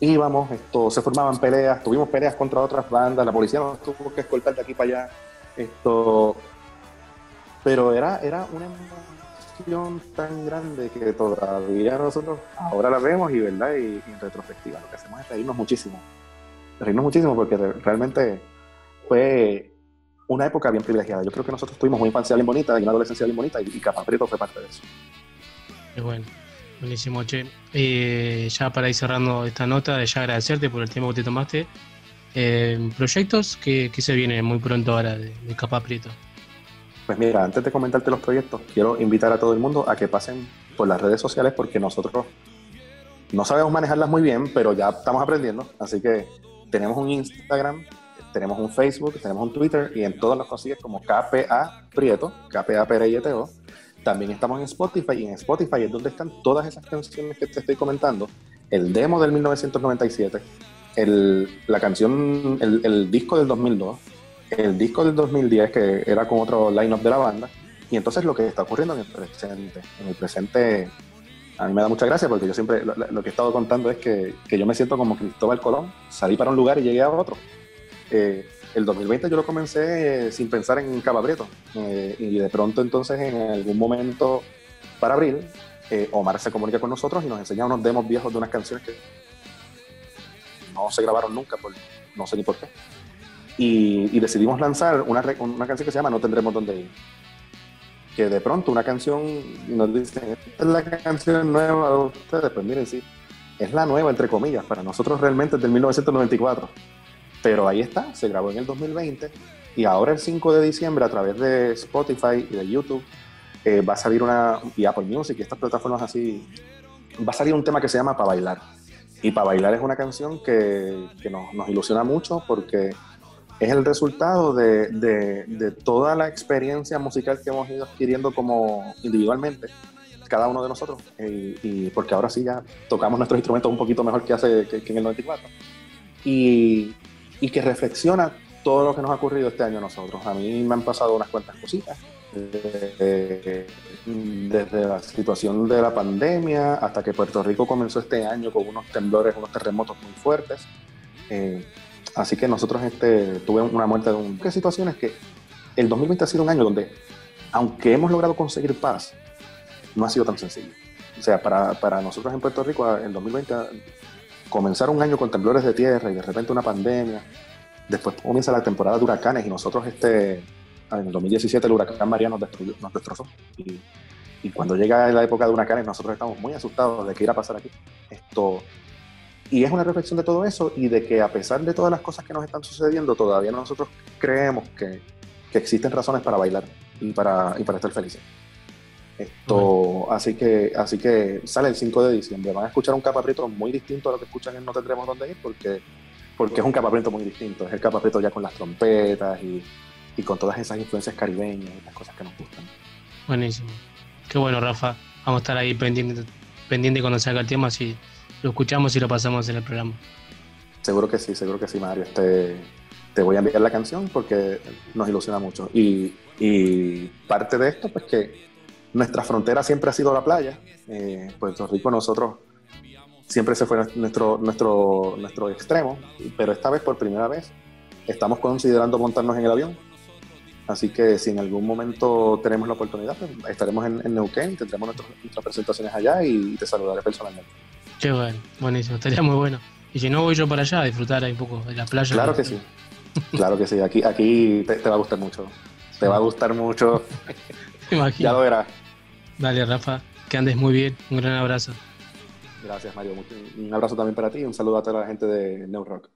Íbamos, esto, se formaban peleas, tuvimos peleas contra otras bandas, la policía nos tuvo que escoltar de aquí para allá, esto, pero era, era una emoción tan grande que todavía nosotros ahora la vemos y verdad y, en retrospectiva lo que hacemos es reírnos muchísimo, reírnos muchísimo porque re- realmente fue una época bien privilegiada. Yo creo que nosotros tuvimos una infancia bien bonita y una adolescencia bien bonita y, y fue parte de eso. Qué bueno. Buenísimo, che. Eh, ya para ir cerrando esta nota, ya agradecerte por el tiempo que te tomaste. Eh, ¿Proyectos que, se viene muy pronto ahora de, de Capa Prieto? Pues mira, antes de comentarte los proyectos, quiero invitar a todo el mundo a que pasen por las redes sociales porque nosotros no sabemos manejarlas muy bien, pero ya estamos aprendiendo. Así que tenemos un Instagram, tenemos un Facebook, tenemos un Twitter y en todas las consigues como KPA Prieto, KPA. También estamos en Spotify y en Spotify es donde están todas esas canciones que te estoy comentando. El demo del 1997, el, la canción, el, disco del 2002, el disco del 2010 que era con otro line-up de la banda. Y entonces lo que está ocurriendo en el presente. En el presente a mí me da mucha gracia porque yo siempre lo, lo que he estado contando es que, que, yo me siento como Cristóbal Colón. Salí para un lugar y llegué a otro. Eh, el 2020 yo lo comencé eh, sin pensar en Capa Prieto. Eh, y de pronto entonces en algún momento para abril, eh, Omar se comunica con nosotros y nos enseña unos demos viejos de unas canciones que no se grabaron nunca, por, no sé ni por qué. Y, y decidimos lanzar una, una canción que se llama No tendremos dónde ir que de pronto una canción nos dicen, esta es la canción nueva de ustedes, pues miren, sí, es la nueva, entre comillas, para nosotros realmente es del 1994, pero ahí está, se grabó en el 2020 y ahora el 5 de diciembre a través de Spotify y de YouTube eh, va a salir una, y Apple Music y estas plataformas así, va a salir un tema que se llama Pa' Bailar. Y Pa' Bailar es una canción que, que nos, nos ilusiona mucho porque es el resultado de, de, de, toda la experiencia musical que hemos ido adquiriendo como individualmente, cada uno de nosotros, y, y porque ahora sí ya tocamos nuestros instrumentos un poquito mejor que hace que, que en el 94, y, y, que reflexiona todo lo que nos ha ocurrido este año a nosotros. A mí me han pasado unas cuantas cositas, desde, desde la situación de la pandemia hasta que Puerto Rico comenzó este año con unos temblores, unos terremotos muy fuertes. Eh, Así que nosotros este, tuve una muerte de un... ¿Qué situaciones que el 2020 ha sido un año donde, aunque hemos logrado conseguir paz, no ha sido tan sencillo. O sea, para, para nosotros en Puerto Rico, el 2020, comenzar un año con temblores de tierra y de repente una pandemia, después comienza la temporada de huracanes y nosotros este, en el 2017 el huracán María nos, destruyó, nos destrozó. Y, cuando llega la época de huracanes nosotros estamos muy asustados de qué irá a pasar aquí. Esto, y es una reflexión de todo eso y de que a pesar de todas las cosas que nos están sucediendo, todavía nosotros creemos que, que existen razones para bailar y para, y para estar felices. Esto, así, que, así que sale el 5 de diciembre. Van a escuchar un capaprieto muy distinto a lo que escuchan en No Tendremos Dónde Ir, porque, porque es un capaprieto muy distinto. Es el capaprieto ya con las trompetas y, y con todas esas influencias caribeñas y las cosas que nos gustan. Buenísimo. Qué bueno, Rafa. Vamos a estar ahí pendiente, pendiente cuando salga el tema, así lo escuchamos y lo pasamos en el programa. Seguro que sí, seguro que sí, Mario. Este, te voy a enviar la canción porque nos ilusiona mucho. Y, y parte de esto, pues que nuestra frontera siempre ha sido la playa. Eh, Puerto Rico nosotros siempre se fue nuestro, nuestro, nuestro extremo, pero esta vez por primera vez estamos considerando montarnos en el avión. Así que si en algún momento tenemos la oportunidad, pues, estaremos en, en Neuquén, tendremos nuestros- nuestras presentaciones allá y te saludaré personalmente. Qué bueno, buenísimo, estaría muy bueno. Y si no, voy yo para allá a disfrutar ahí un poco de la playa. Claro que sí, claro que sí, aquí, aquí te, te va a gustar mucho, te va a gustar mucho, imagino. ya lo verás. Dale, Rafa, que andes muy bien. Un gran abrazo. Gracias Mario, un abrazo también para ti y un saludo a toda la gente de New Rock.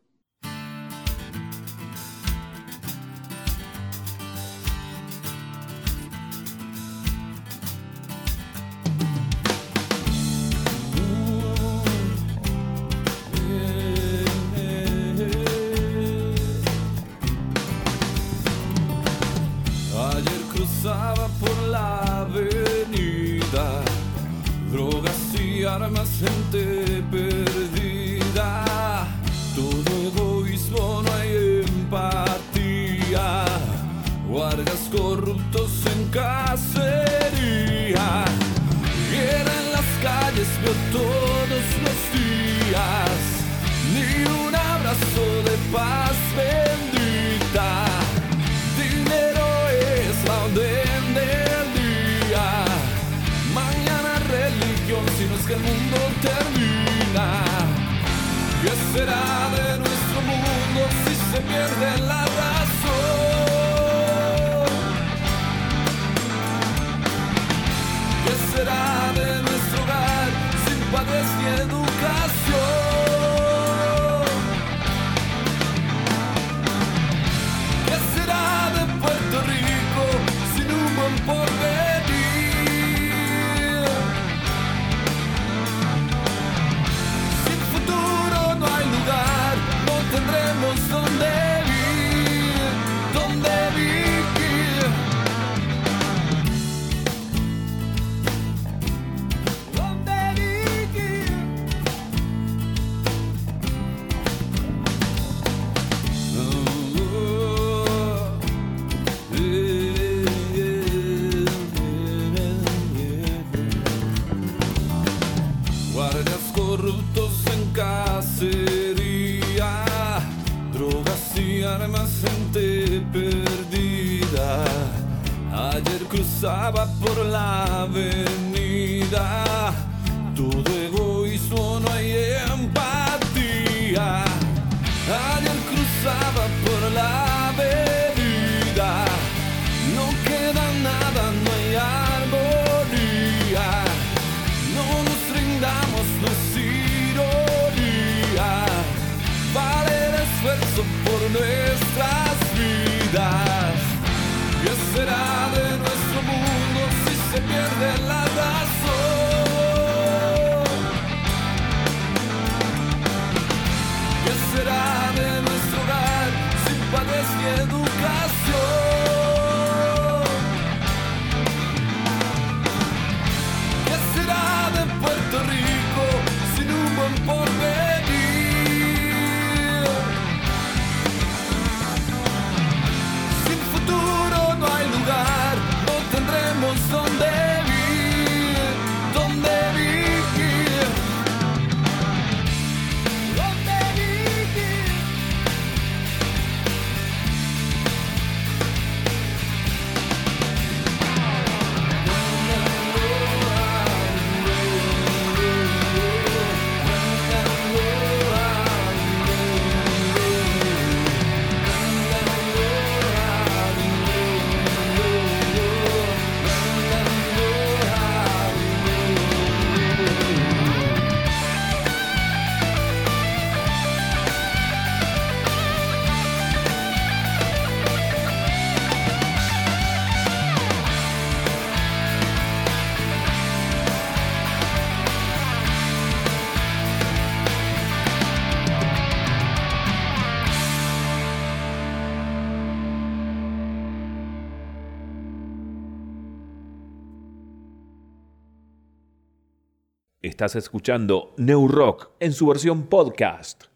Estás escuchando New Rock en su versión podcast.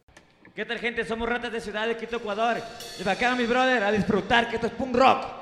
¿Qué tal gente? Somos Ratas de Ciudad de Quito, Ecuador. Y para acá, mi brother, a disfrutar que esto es punk rock.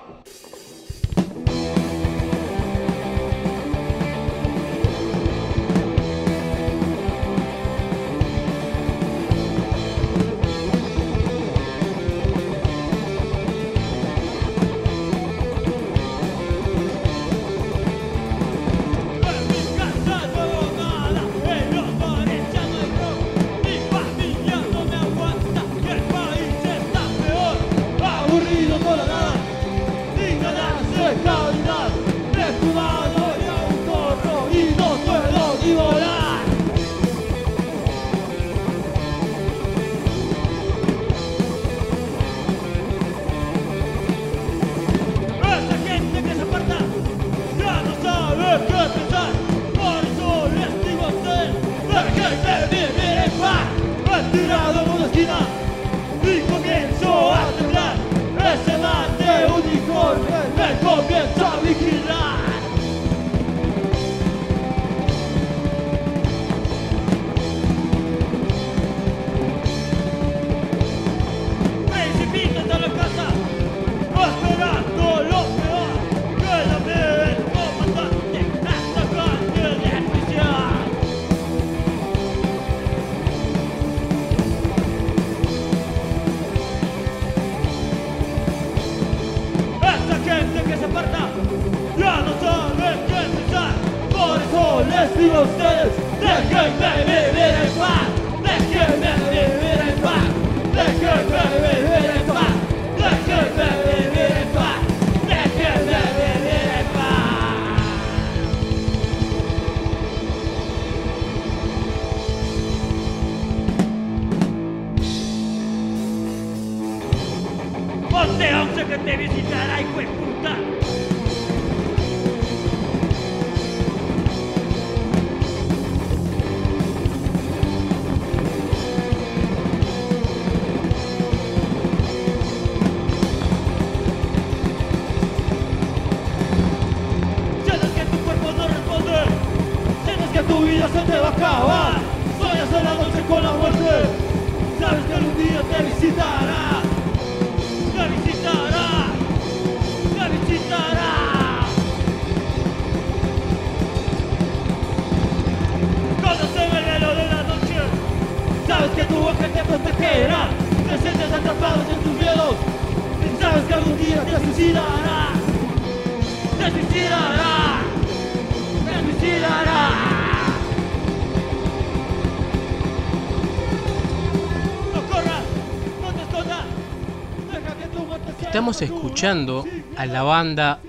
Escuchando a la banda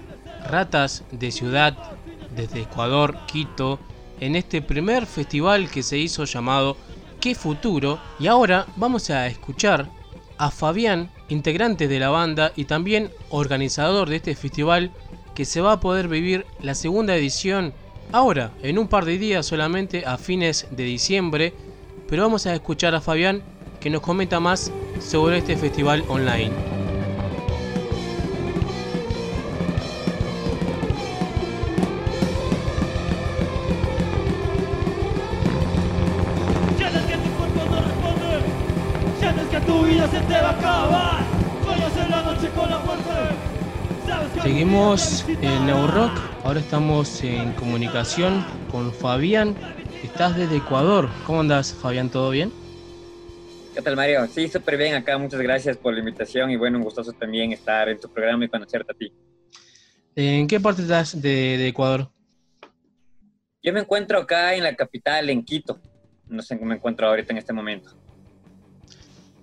Ratas de Ciudad desde Ecuador, Quito, en este primer festival que se hizo llamado Qué Futuro. Y ahora vamos a escuchar a Fabián, integrante de la banda y también organizador de este festival, que se va a poder vivir la segunda edición ahora, en un par de días solamente, a fines de diciembre. Pero vamos a escuchar a Fabián que nos comenta más sobre este festival online. Seguimos en Neurock, ahora estamos en comunicación con Fabián. Estás desde Ecuador. ¿Cómo andas, Fabián? ¿Todo bien? ¿Qué tal, Mario? Sí, súper bien acá. Muchas gracias por la invitación y bueno, un gustoso también estar en tu programa y conocerte a ti. ¿En qué parte estás de, de Ecuador? Yo me encuentro acá en la capital, en Quito. No sé qué me encuentro ahorita en este momento.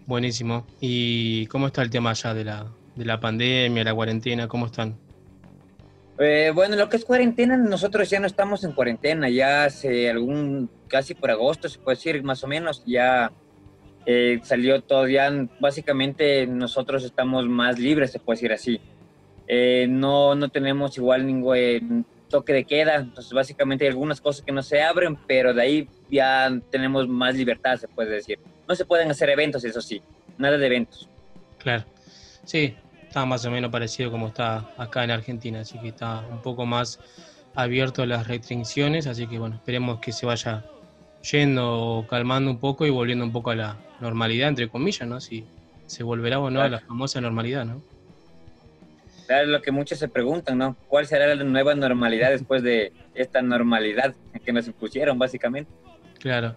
Buenísimo. ¿Y cómo está el tema allá de la, de la pandemia, la cuarentena? ¿Cómo están? Eh, bueno, lo que es cuarentena, nosotros ya no estamos en cuarentena, ya hace algún, casi por agosto, se puede decir, más o menos, ya eh, salió todo, ya básicamente nosotros estamos más libres, se puede decir así. Eh, no, no tenemos igual ningún toque de queda, entonces básicamente hay algunas cosas que no se abren, pero de ahí ya tenemos más libertad, se puede decir. No se pueden hacer eventos, eso sí, nada de eventos. Claro. Sí, está más o menos parecido como está acá en Argentina, así que está un poco más abierto a las restricciones, así que bueno, esperemos que se vaya yendo calmando un poco y volviendo un poco a la normalidad, entre comillas, ¿no? Si se volverá o no a la famosa normalidad, ¿no? Claro, lo que muchos se preguntan, ¿no? ¿Cuál será la nueva normalidad después de esta normalidad que nos impusieron, básicamente? Claro.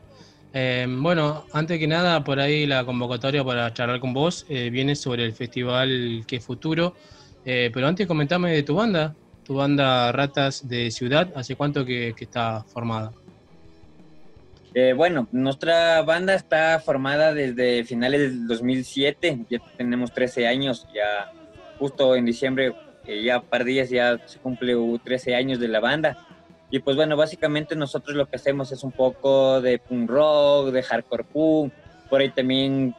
Eh, bueno, antes que nada, por ahí la convocatoria para charlar con vos eh, viene sobre el festival Que Futuro. Eh, pero antes comentame de tu banda, tu banda Ratas de Ciudad, ¿hace cuánto que, que está formada? Eh, bueno, nuestra banda está formada desde finales del 2007, ya tenemos 13 años, ya justo en diciembre, eh, ya par días ya se cumple 13 años de la banda. Y pues bueno, básicamente nosotros lo que hacemos es un poco de punk rock, de hardcore punk, por ahí también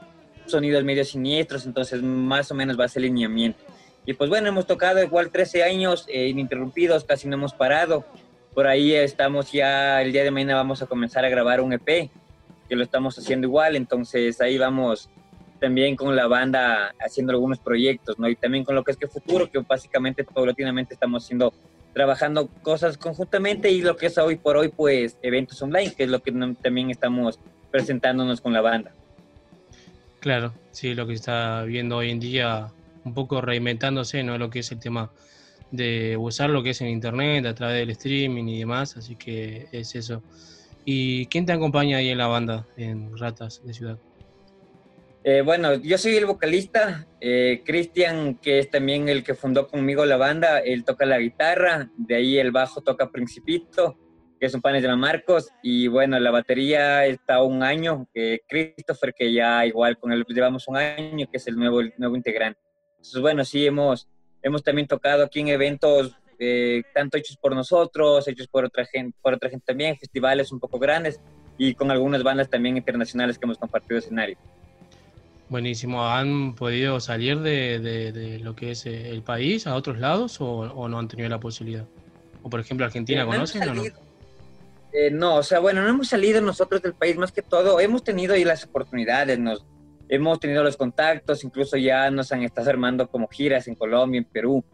sonidos medio siniestros, entonces más o menos va a lineamiento. Y pues bueno, hemos tocado igual 13 años eh, ininterrumpidos, casi no hemos parado. Por ahí estamos ya, el día de mañana vamos a comenzar a grabar un EP, que lo estamos haciendo igual, entonces ahí vamos también con la banda haciendo algunos proyectos, ¿no? Y también con lo que es que futuro, que básicamente paulatinamente estamos haciendo, trabajando cosas conjuntamente y lo que es hoy por hoy, pues eventos online, que es lo que también estamos presentándonos con la banda. Claro, sí, lo que está viendo hoy en día, un poco reinventándose, ¿no? Lo que es el tema de usar lo que es en internet, a través del streaming y demás, así que es eso. ¿Y quién te acompaña ahí en la banda, en Ratas de Ciudad? Eh, bueno, yo soy el vocalista, eh, Cristian, que es también el que fundó conmigo la banda, él toca la guitarra, de ahí el bajo toca Principito, que es un panes de Marcos, y bueno, la batería está un año, eh, Christopher, que ya igual con él llevamos un año, que es el nuevo, nuevo integrante. Entonces, bueno, sí, hemos, hemos también tocado aquí en eventos, eh, tanto hechos por nosotros, hechos por otra, gente, por otra gente también, festivales un poco grandes, y con algunas bandas también internacionales que hemos compartido escenario. Buenísimo. ¿Han podido salir de, de, de lo que es eh, el país a otros lados o, o, no han tenido la posibilidad? O por ejemplo, Argentina, Eh, no ¿conocen o no? Eh, no, o sea, bueno, no hemos salido nosotros del país más que todo. Hemos tenido ahí las oportunidades, nos, hemos tenido los contactos, incluso ya nos han estado armando como giras en Colombia, en Perú.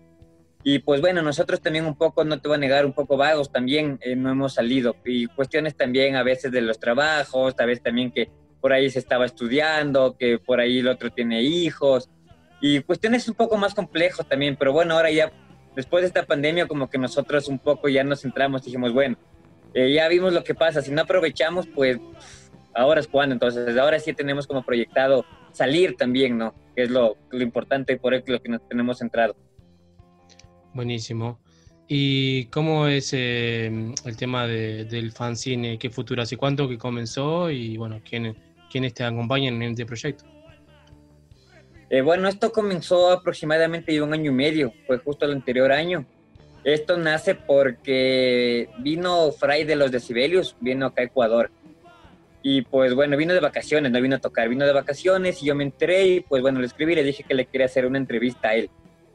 Y pues bueno, nosotros también un poco, no te voy a negar, un poco vagos también, eh, no hemos salido. Y cuestiones también a veces de los trabajos, a veces también que por ahí se estaba estudiando, que por ahí el otro tiene hijos. Y cuestiones un poco más complejas también, pero bueno, ahora ya, después de esta pandemia, como que nosotros un poco ya nos centramos dijimos, bueno, eh, ya vimos lo que pasa, si no aprovechamos, pues ahora es cuando. Entonces, ahora sí tenemos como proyectado salir también, ¿no? Que es lo, lo importante y por eso lo que nos tenemos centrado. Buenísimo. ¿Y cómo es eh, el tema de, del fanzine? ¿Qué futuro? ¿Hace cuánto que comenzó? Y bueno, ¿quién, quiénes te acompañan en este proyecto? Eh, bueno, esto comenzó aproximadamente un año y medio, fue justo el anterior año. Esto nace porque vino Fray de los Decibelios, vino acá a Ecuador. Y pues bueno, vino de vacaciones, no vino a tocar, vino de vacaciones y yo me enteré y pues bueno, le escribí y le dije que le quería hacer una entrevista a él.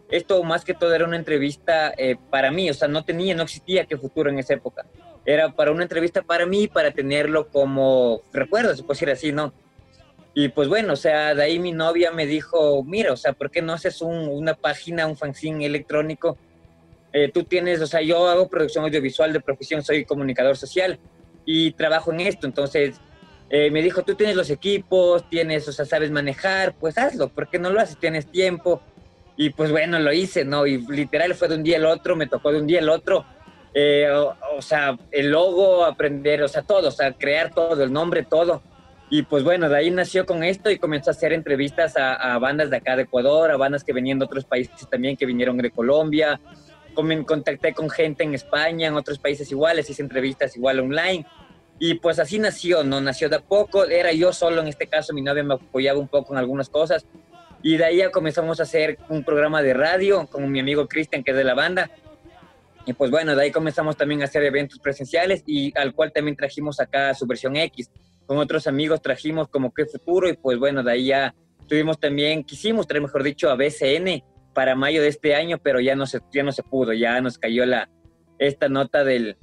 Esto más que todo era una entrevista eh, para mí, o sea, no tenía, no existía que futuro en esa época. Era para una entrevista para mí, para tenerlo como recuerdo, se puede decir así, ¿no? Y pues bueno, o sea, de ahí mi novia me dijo, mira, o sea, ¿por qué no haces un, una página, un fanzine electrónico? Eh, tú tienes, o sea, yo hago producción audiovisual de profesión, soy comunicador social y trabajo en esto, entonces eh, me dijo, tú tienes los equipos, tienes, o sea, sabes manejar, pues hazlo, ¿por qué no lo haces? Tienes tiempo. Y pues bueno, lo hice, ¿no? Y literal fue de un día al otro, me tocó de un día al otro. Eh, o, sea, el logo, aprender, o sea, todo, o sea, crear todo, el nombre, todo. Y pues bueno, de ahí nació con esto y comenzó a hacer entrevistas a, bandas de acá de Ecuador, a bandas que venían de otros países también, que vinieron de Colombia. Como contacté con gente en España, en otros países iguales, hice entrevistas igual online. Y pues así nació, ¿no? Nació de a poco, era yo solo en este caso, mi novia me apoyaba un poco en algunas cosas. Y de ahí ya comenzamos a hacer un programa de radio con mi amigo Cristian, que es de la banda. Y pues bueno, de ahí comenzamos también a hacer eventos presenciales y al cual también trajimos acá su versión X. Con otros amigos trajimos como que futuro y pues bueno, de ahí ya tuvimos también, quisimos traer, mejor dicho, a BCN para mayo de este año, pero ya no se, ya no se pudo, ya nos cayó la, esta nota del,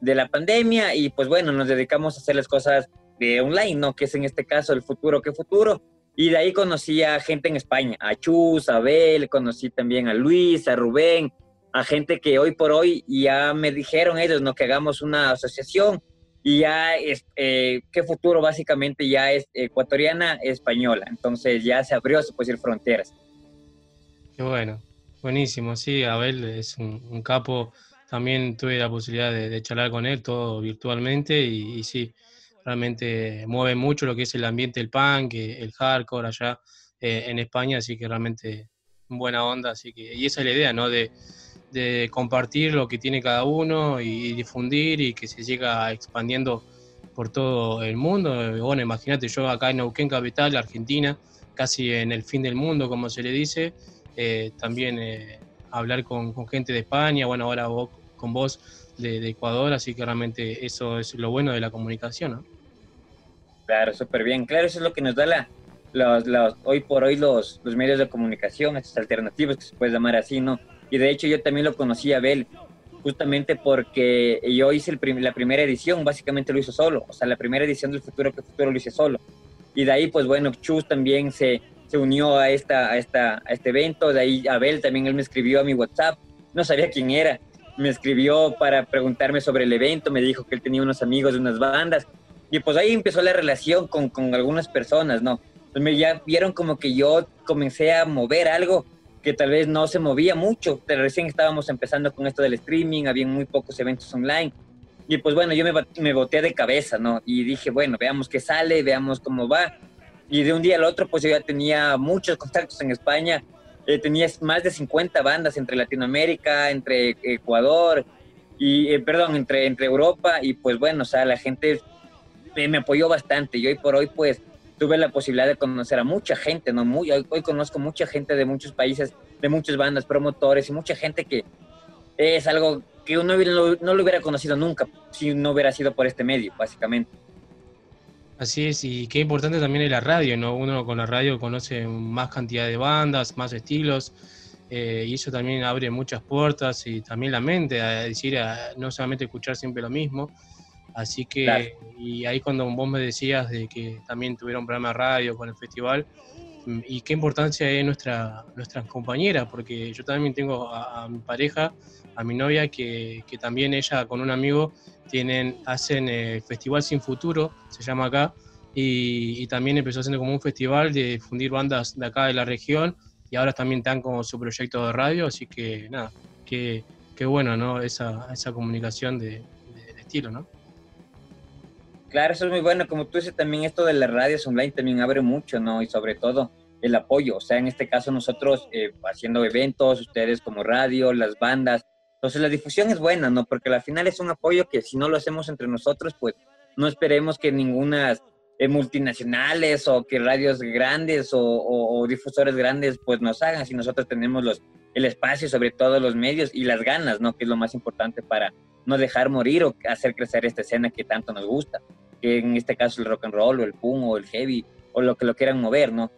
de la pandemia y pues bueno, nos dedicamos a hacer las cosas de online, ¿no? Que es en este caso el futuro, ¿qué futuro? Y de ahí conocí a gente en España, a Chus, a Abel, conocí también a Luis, a Rubén, a gente que hoy por hoy ya me dijeron ellos, ¿no? Que hagamos una asociación y ya es, eh, qué futuro básicamente ya es ecuatoriana española, entonces ya se abrió, se puede decir, fronteras. Qué bueno, buenísimo, sí, Abel es un, un capo, también tuve la posibilidad de, de charlar con él todo virtualmente y, y, sí, realmente mueve mucho lo que es el ambiente del punk, eh, el hardcore allá eh, en España, así que realmente buena onda, así que, y esa es la idea, ¿no? De, compartir lo que tiene cada uno y, difundir y que se llega expandiendo por todo el mundo. Bueno, imagínate, yo acá en Neuquén Capital, Argentina, casi en el fin del mundo, como se le dice, eh, también eh, hablar con, gente de España, bueno, ahora vos, con vos de, Ecuador, así que realmente eso es lo bueno de la comunicación, ¿no? Claro, súper bien. Claro, eso es lo que nos da la, los, los, hoy por hoy los, los medios de comunicación, estas alternativas que se puede llamar así, ¿no? Y de hecho yo también lo conocí a Abel, justamente porque yo hice el prim la primera edición, básicamente lo hizo solo, o sea, la primera edición del Futuro que Futuro lo hice solo. Y de ahí, pues bueno, Chus también se, se unió a, esta, a, esta, a este evento, de ahí Abel también él me escribió a mi WhatsApp, no sabía quién era, me escribió para preguntarme sobre el evento, me dijo que él tenía unos amigos de unas bandas, y pues ahí empezó la relación con, con algunas personas, ¿no? Pues me ya vieron como que yo comencé a mover algo que tal vez no se movía mucho. Recién estábamos empezando con esto del streaming, había muy pocos eventos online. Y pues bueno, yo me, me boté de cabeza, ¿no? Y dije, bueno, veamos qué sale, veamos cómo va. Y de un día al otro, pues yo ya tenía muchos contactos en España. Eh, tenía más de 50 bandas entre Latinoamérica, entre Ecuador, y, eh, perdón, entre, entre Europa. Y pues bueno, o sea, la gente me, apoyó bastante. Y hoy por hoy, pues tuve la posibilidad de conocer a mucha gente, ¿no? Muy, hoy, conozco mucha gente de muchos países, de muchas bandas, promotores y mucha gente que es algo que uno no, no lo hubiera conocido nunca si no hubiera sido por este medio, básicamente. Así es, y qué importante también es la radio, ¿no? Uno con la radio conoce más cantidad de bandas, más estilos, eh, y eso también abre muchas puertas y también la mente, a decir, no solamente escuchar siempre lo mismo, Así que, claro. y ahí cuando vos me decías de que también tuvieron un programa de radio con el festival, mm, y qué importancia es nuestra, nuestra compañera, porque yo también tengo a, a mi pareja, a mi novia, que, que, también ella con un amigo tienen, hacen el Festival Sin Futuro, se llama acá, y, y, también empezó haciendo como un festival de difundir bandas de acá de la región, y ahora también están como su proyecto de radio, así que nada, qué, qué bueno, ¿no? Esa, esa comunicación de, de, de estilo, ¿no? Claro, eso es muy bueno. Como tú dices, también esto de las radios online también abre mucho, ¿no? Y sobre todo el apoyo. O sea, en este caso nosotros eh, haciendo eventos, ustedes como radio, las bandas. Entonces la difusión es buena, ¿no? Porque al final es un apoyo que si no lo hacemos entre nosotros, pues no esperemos que ninguna eh, multinacionales o que radios grandes o, o, o, difusores grandes pues nos hagan. Si nosotros tenemos los, el espacio, sobre todo los medios y las ganas, ¿no? Que es lo más importante para no dejar morir o hacer crecer esta escena que tanto nos gusta, que en este caso el rock and roll o el punk o el heavy o lo que lo quieran mover, ¿no?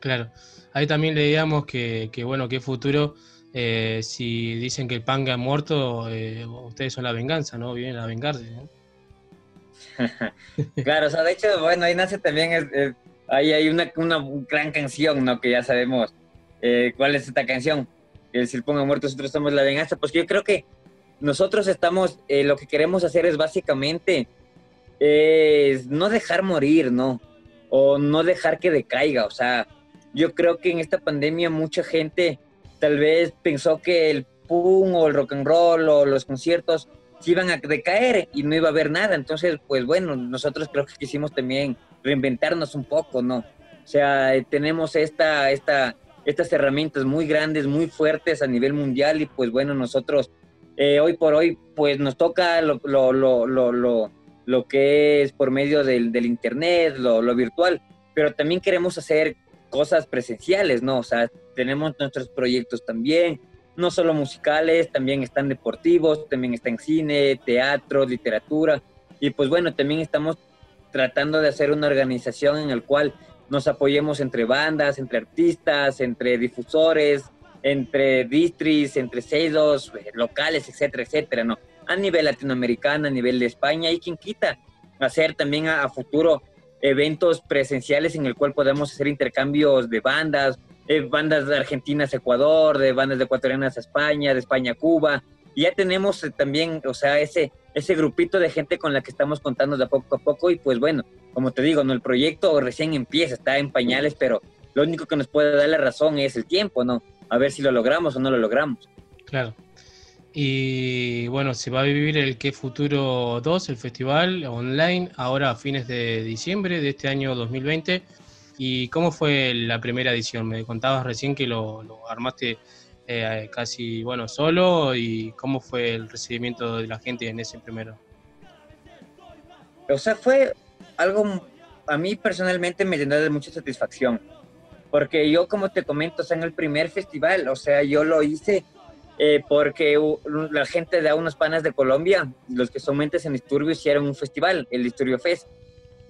Claro, ahí también leíamos que, que bueno, que futuro, eh, si dicen que el punk ha muerto, eh, ustedes son la venganza, ¿no? Vienen a vengarse, ¿no? claro, o sea, de hecho, bueno, ahí nace también, es, es, ahí hay una, una, gran canción, ¿no? Que ya sabemos eh, cuál es esta canción, si el punk ha muerto, nosotros somos la venganza, pues yo creo que nosotros estamos, eh, lo que queremos hacer es básicamente eh, no dejar morir, ¿no? O no dejar que decaiga. O sea, yo creo que en esta pandemia mucha gente tal vez pensó que el punk o el rock and roll o los conciertos se iban a decaer y no iba a haber nada. Entonces, pues bueno, nosotros creo que quisimos también reinventarnos un poco, ¿no? O sea, tenemos esta, esta, estas herramientas muy grandes, muy fuertes a nivel mundial y pues bueno, nosotros eh, hoy por hoy pues nos toca lo, lo, lo, lo, que es por medio del, del internet, lo, virtual, pero también queremos hacer cosas presenciales, ¿no? O sea, tenemos nuestros proyectos también, no solo musicales, también están deportivos, también está en cine, teatro, literatura, y pues bueno, también estamos tratando de hacer una organización en la cual nos apoyemos entre bandas, entre artistas, entre difusores, entre distris, entre seidos, eh, locales, etcétera, etcétera, ¿no? A nivel latinoamericano, a nivel de España, y quien quita hacer también a, futuro eventos presenciales en el cual podamos hacer intercambios de bandas, eh, bandas de Argentinas a Ecuador, de bandas de ecuatorianas a España, de España a Cuba, ya tenemos eh, también, o sea, ese, ese grupito de gente con la que estamos contando de poco a poco y pues bueno, como te digo, no el proyecto recién empieza, está en pañales, pero lo único que nos puede dar la razón es el tiempo, ¿no? A ver si lo logramos o no lo logramos. Claro. Y bueno, se va a vivir el Que Futuro 2, el festival online, ahora a fines de diciembre de este año 2020. ¿Y cómo fue la primera edición? Me contabas recién que lo, lo armaste eh, casi, bueno, solo y cómo fue el recibimiento de la gente en ese primero. O sea, fue algo, a mí personalmente me llenó de mucha satisfacción, porque yo, como te comento, o sea, en el primer festival, o sea, yo lo hice eh, porque la gente de unos panas de Colombia, los que son mentes en Disturbio, hicieron un festival, el Disturbio Fest.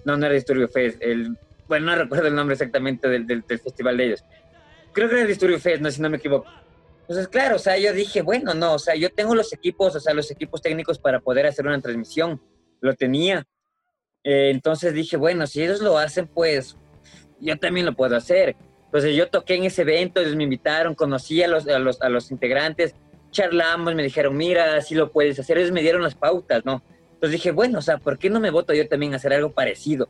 No, no era Disturbio Fest, el, bueno, no recuerdo el nombre exactamente del, del, del festival de ellos. Creo que era el Disturbio Fest, no, si no me equivoco. Entonces, claro, o sea, yo dije, bueno, no, o sea, yo tengo los equipos, o sea, los equipos técnicos para poder hacer una transmisión, lo tenía. Eh, entonces dije, bueno, si ellos lo hacen, pues yo también lo puedo hacer. Entonces yo toqué en ese evento, ellos me invitaron, conocí a los, a los, a los integrantes, charlamos, me dijeron, mira, así lo puedes hacer, ellos me dieron las pautas, ¿no? Entonces dije, bueno, o sea, ¿por qué no me voto yo también a hacer algo parecido?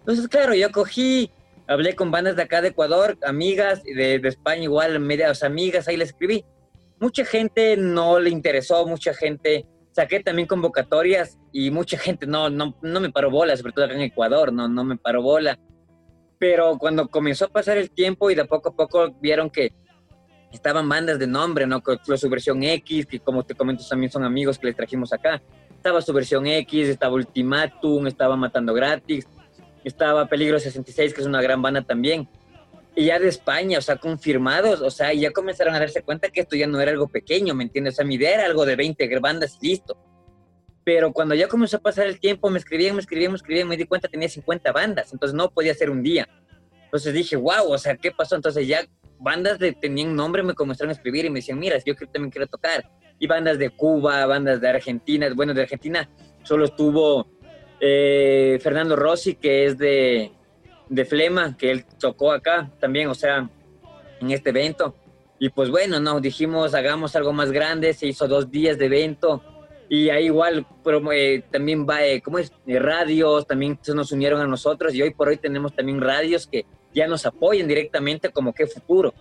Entonces, claro, yo cogí, hablé con bandas de acá de Ecuador, amigas, de, España igual, medias amigas, ahí les escribí. Mucha gente no le interesó, mucha gente, saqué también convocatorias y mucha gente no, no, no me paró bola, sobre todo acá en Ecuador, no, no me paró bola pero cuando comenzó a pasar el tiempo y de poco a poco vieron que estaban bandas de nombre, ¿no? Fue su versión X, que como te comento también son amigos que les trajimos acá. Estaba su versión X, estaba Ultimatum, estaba Matando Gratis, estaba Peligro 66, que es una gran banda también. Y ya de España, o sea, confirmados, o sea, ya comenzaron a darse cuenta que esto ya no era algo pequeño, ¿me entiendes? O sea, mi idea era algo de 20 bandas y listo. Pero cuando ya comenzó a pasar el tiempo, me escribían, me escribían, me escribían, me di cuenta tenía 50 bandas, entonces no podía ser un día. Entonces dije, wow, o sea, ¿qué pasó? Entonces ya bandas de, tenían nombre, me comenzaron a escribir y me decían, mira, yo también quiero tocar. Y bandas de Cuba, bandas de Argentina, bueno, de Argentina solo estuvo eh, Fernando Rossi, que es de, de Flema, que él tocó acá también, o sea, en este evento. Y pues bueno, no, dijimos, hagamos algo más grande, se hizo dos días de evento, y ahí igual pero, eh, también va, eh, ¿cómo es? Eh, radios, también se nos unieron a nosotros y hoy por hoy tenemos también radios que ya nos apoyan directamente como que futuro.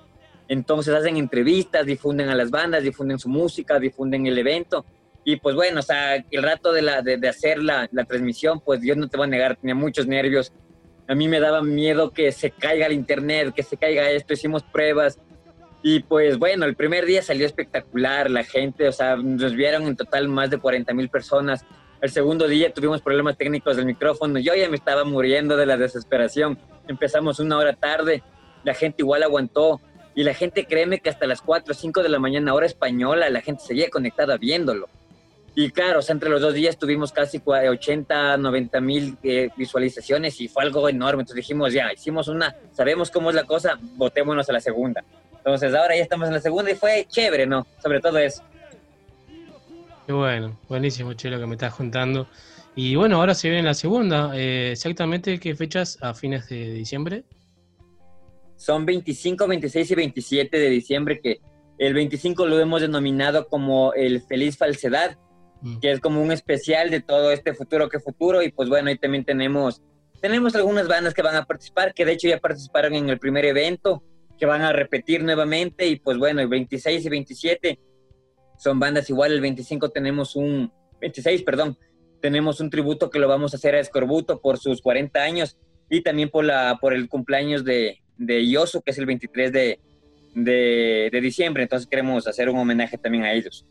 Entonces hacen entrevistas, difunden a las bandas, difunden su música, difunden el evento. Y pues bueno, o sea, el rato de, la, de, hacer la, la, transmisión, pues yo no te voy a negar, tenía muchos nervios. A mí me daba miedo que se caiga el internet, que se caiga esto, hicimos pruebas, y pues bueno, el primer día salió espectacular, la gente, o sea, nos vieron en total más de 40 mil personas. El segundo día tuvimos problemas técnicos del micrófono, yo ya me estaba muriendo de la desesperación. Empezamos una hora tarde, la gente igual aguantó y la gente créeme que hasta las 4 o 5 de la mañana hora española la gente seguía conectada viéndolo. Y claro, o sea, entre los dos días tuvimos casi 80, 90 mil eh, visualizaciones y fue algo enorme. Entonces dijimos, ya, hicimos una, sabemos cómo es la cosa, votémonos a la segunda. Entonces ahora ya estamos en la segunda y fue chévere, ¿no? Sobre todo eso. Qué bueno, buenísimo, Chelo, que me estás contando. Y bueno, ahora se viene la segunda. Eh, ¿Exactamente qué fechas a fines de diciembre? Son 25, 26 y 27 de diciembre, que el 25 lo hemos denominado como el Feliz Falsedad, mm. que es como un especial de todo este futuro que futuro. Y pues bueno, ahí también tenemos, tenemos algunas bandas que van a participar, que de hecho ya participaron en el primer evento que van a repetir nuevamente y pues bueno, el 26 y 27 son bandas igual, el 25 tenemos un, 26, perdón, tenemos un tributo que lo vamos a hacer a Escorbuto por sus 40 años y también por, la, por el cumpleaños de, de Yosu, que es el 23 de, de, de diciembre, entonces queremos hacer un homenaje también a ellos.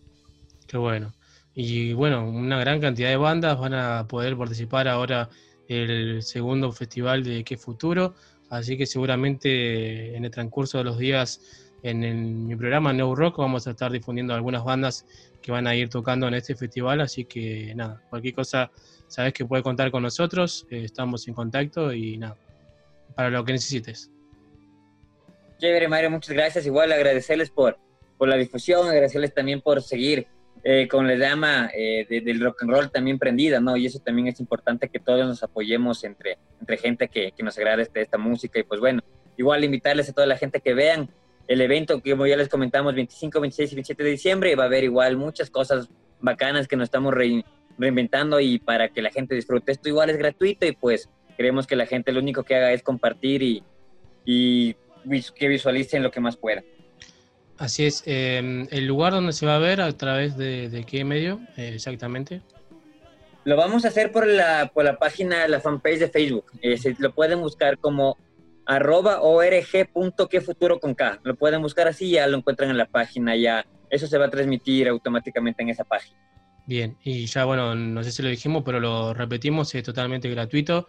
Qué bueno. Y bueno, una gran cantidad de bandas van a poder participar ahora el segundo festival de Qué Futuro. Así que seguramente en el transcurso de los días en, mi programa New Rock vamos a estar difundiendo algunas bandas que van a ir tocando en este festival. Así que nada, cualquier cosa sabes que puedes contar con nosotros. Eh, estamos en contacto y nada, para lo que necesites. Chévere, Mario, muchas gracias. Igual agradecerles por, por la difusión, agradecerles también por seguir eh, con la llama eh, de, del rock and roll también prendida, ¿no? Y eso también es importante que todos nos apoyemos entre, entre gente que, que nos agrade este, esta música. Y pues bueno, igual invitarles a toda la gente que vean el evento que como ya les comentamos, 25, 26 y 27 de diciembre, va a haber igual muchas cosas bacanas que nos estamos reinventando y para que la gente disfrute. Esto igual es gratuito y pues queremos que la gente lo único que haga es compartir y, y que visualicen lo que más pueda. Así es. eh, ¿El lugar donde se va a ver a través de, de qué medio eh, exactamente? Lo vamos a hacer por la, por la página, la fanpage de Facebook. Eh, se- lo pueden buscar como arroba org.quefuturo con K. Lo pueden buscar así, ya lo encuentran en la página, ya eso se va a transmitir automáticamente en esa página. Bien, y ya bueno, no sé si lo dijimos, pero lo repetimos, es totalmente gratuito.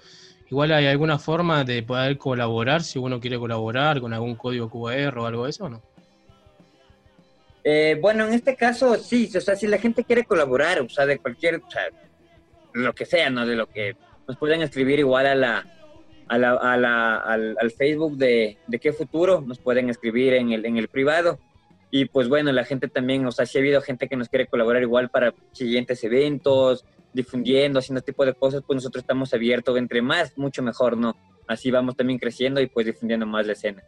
Igual hay alguna forma de poder colaborar, si uno quiere colaborar con algún código QR o algo de eso, ¿o no? Eh, bueno, en este caso sí, o sea, si la gente quiere colaborar, o sea, de cualquier, o sea, lo que sea, ¿no? De lo que nos pueden escribir igual a la, a la, al, al Facebook de, de qué futuro, nos pueden escribir en el, en el privado. Y pues bueno, la gente también, o sea, sí ha habido gente que nos quiere colaborar igual para siguientes eventos, difundiendo, haciendo este tipo de cosas, pues nosotros estamos abiertos, entre más, mucho mejor, ¿no? Así vamos también creciendo y pues difundiendo más la escena.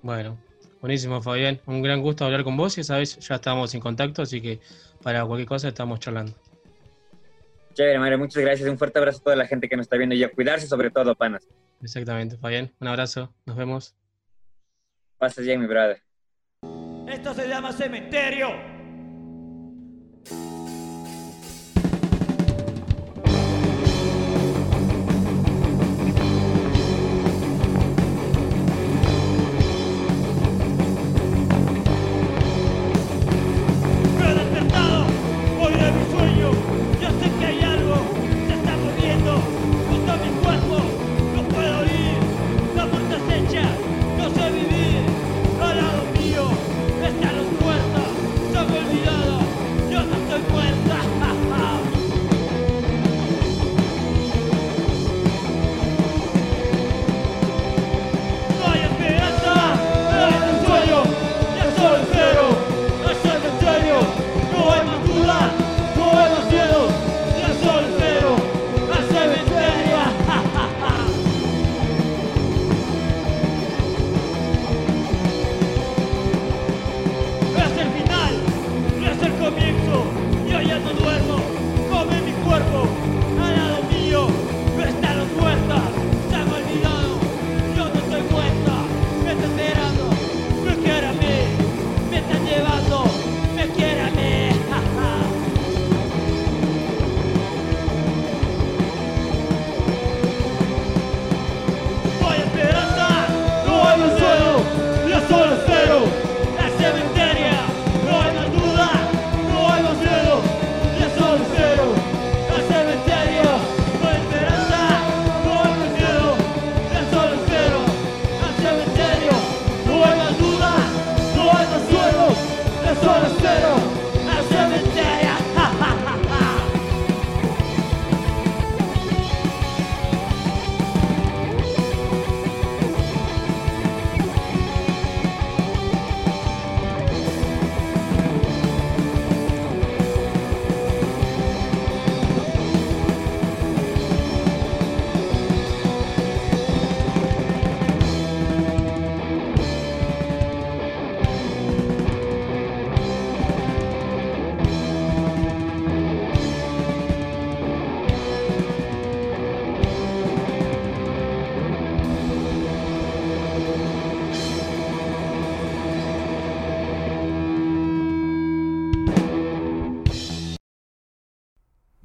Bueno, buenísimo, Fabián. Un gran gusto hablar con vos y sabes, ya estamos en contacto, así que para cualquier cosa estamos charlando. Chévere, Mario, muchas gracias. Un fuerte abrazo a toda la gente que nos está viendo y a cuidarse sobre todo, panas. Exactamente, Fabián. Un abrazo, nos vemos. Pasa bien, mi brother. Esto se llama cementerio.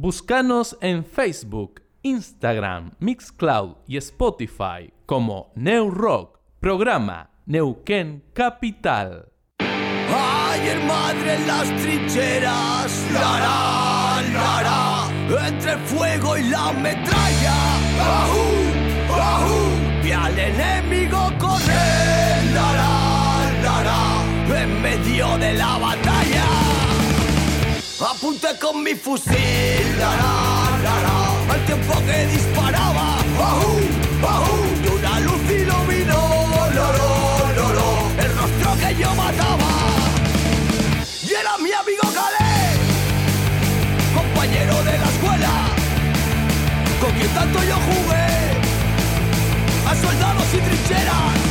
Buscanos en Facebook, Instagram, Mixcloud y Spotify como New Rock, programa Neuquén Capital. Ayer madre en las trincheras, lara, lara, entre el fuego y la metralla, ajú, ajú, vi al enemigo correr, lara, lara, en medio de la batalla, apunté con mi fusil, lara, lara, al tiempo que disparaba, ajú, ajú, y una luz iluminó, loro, loro, el rostro que yo mataba. Y era mi amigo Calé, compañero de la escuela, con quien tanto yo jugué. A soldados y trincheras.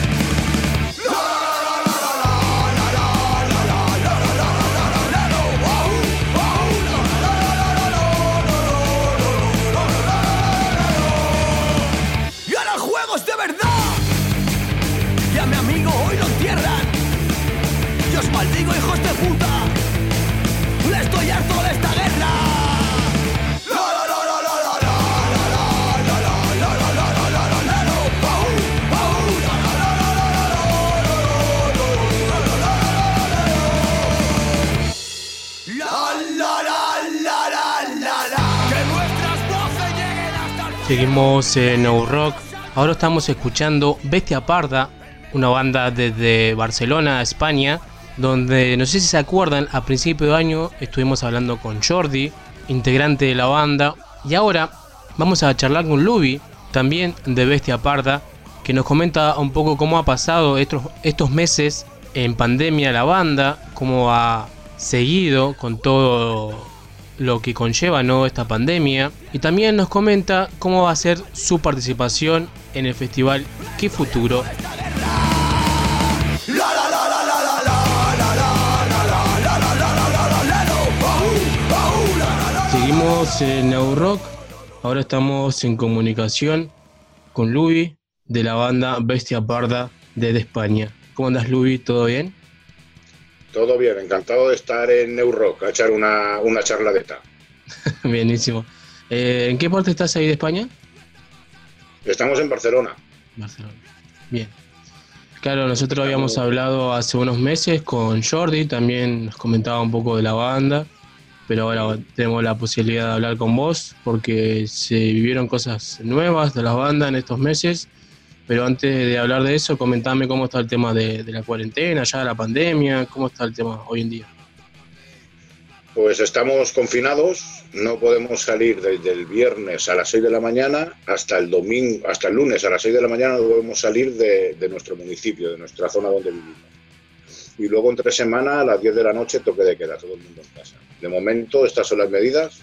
Maldigo, hijos de puta. Estoy harto de esta guerra. Seguimos en No Rock. Ahora estamos escuchando Bestia Parda, una banda desde Barcelona, España, donde no sé si se acuerdan, a principio de año estuvimos hablando con Jordi, integrante de la banda, y ahora vamos a charlar con Luby, también de Bestia Parda, que nos comenta un poco cómo ha pasado estos, estos meses en pandemia la banda, cómo ha seguido con todo lo que conlleva ¿no? esta pandemia y también nos comenta cómo va a ser su participación en el festival Qué Futuro. Seguimos en Rock, ahora estamos en comunicación con Luby de la banda Bestia Parda desde España. ¿Cómo andas Luby? ¿Todo bien? Todo bien, encantado de estar en Neurock a echar una, una charladeta. Bienísimo. Eh, ¿En qué parte estás ahí de España? Estamos en Barcelona. Barcelona. Bien. Claro, nosotros habíamos hablado hace unos meses con Jordi, también nos comentaba un poco de la banda, pero ahora tenemos la posibilidad de hablar con vos porque se vivieron cosas nuevas de la banda en estos meses. Pero antes de hablar de eso, comentame cómo está el tema de, de la cuarentena, ya la pandemia, cómo está el tema hoy en día. Pues estamos confinados, no podemos salir desde el viernes a las 6 de la mañana hasta el domingo, hasta el lunes a las 6 de la mañana no podemos salir de, de nuestro municipio, de nuestra zona donde vivimos. Y luego entre semana a las 10 de la noche toque de queda, todo el mundo en casa. De momento estas son las medidas.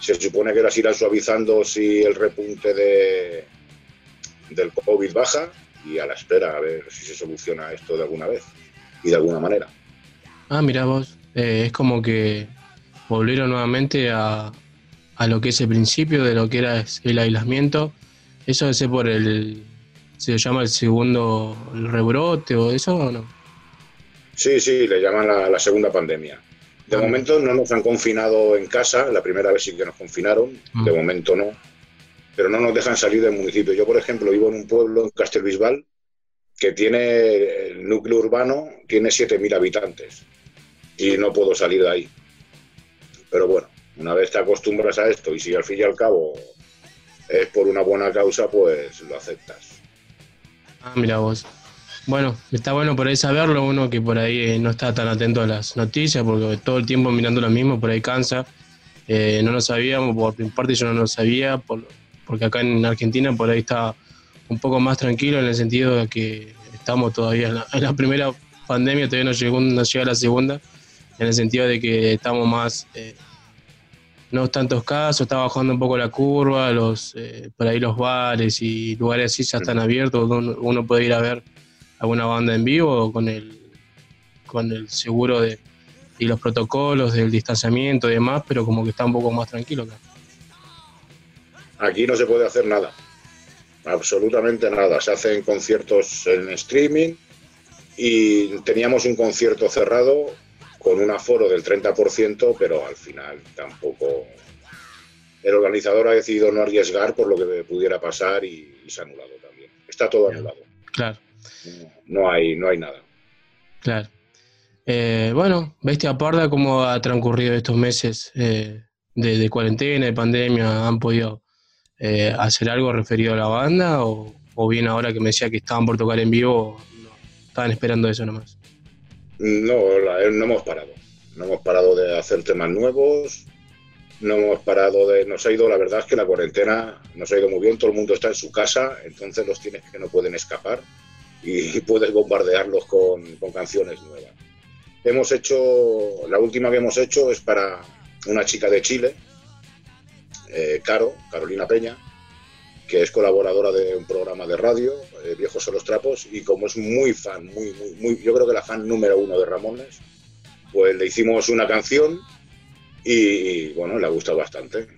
Se supone que las irán suavizando si el repunte de, del COVID baja y a la espera a ver si se soluciona esto de alguna vez y de alguna manera. Ah, mira vos, eh, es como que volvieron nuevamente a, a lo que es el principio de lo que era el aislamiento. Eso ser por el, se llama el segundo el rebrote o eso o no? Sí, sí, le llaman la, la segunda pandemia. De momento no nos han confinado en casa, la primera vez sí que nos confinaron, de Mm. momento no, pero no nos dejan salir del municipio. Yo, por ejemplo, vivo en un pueblo, en Castelbisbal, que tiene el núcleo urbano, tiene 7.000 habitantes y no puedo salir de ahí. Pero bueno, una vez te acostumbras a esto y si al fin y al cabo es por una buena causa, pues lo aceptas. Ah, mira vos. Bueno, está bueno por ahí saberlo, uno que por ahí eh, no está tan atento a las noticias, porque todo el tiempo mirando lo mismo, por ahí cansa. Eh, no lo sabíamos, por mi parte yo no lo sabía, por- porque acá en Argentina por ahí está un poco más tranquilo en el sentido de que estamos todavía en la, en la primera pandemia, todavía no, llegó, no llega la segunda, en el sentido de que estamos más, eh, no tantos casos, está bajando un poco la curva, los eh, por ahí los bares y lugares así ya están abiertos, uno, uno puede ir a ver alguna banda en vivo con el, con el seguro de, y los protocolos del distanciamiento y demás, pero como que está un poco más tranquilo acá. Aquí no se puede hacer nada, absolutamente nada. Se hacen conciertos en streaming y teníamos un concierto cerrado con un aforo del 30%, pero al final tampoco... El organizador ha decidido no arriesgar por lo que pudiera pasar y, y se ha anulado también. Está todo anulado. Claro, No hay, no hay nada. claro. Eh, bueno, Bestia Parda, ¿cómo ha transcurrido estos meses eh, de, de cuarentena, de pandemia? ¿Han podido eh, hacer algo referido a la banda? O, o bien ahora que me decía que estaban por tocar en vivo, no, estaban esperando eso nomás? No, la- no hemos parado. No hemos parado de hacer temas nuevos. No hemos parado de. Nos ha ido, la verdad es que la cuarentena nos ha ido muy bien. Todo el mundo está en su casa, entonces los tienes que no pueden escapar y puedes bombardearlos con, con canciones nuevas. Hemos hecho. La última que hemos hecho es para una chica de Chile, eh, Caro, Carolina Peña, que es colaboradora de un programa de radio, eh, Viejos son los trapos, y como es muy fan, muy, muy, muy, yo creo que la fan número uno de Ramones, pues le hicimos una canción y, y, bueno, le ha gustado bastante.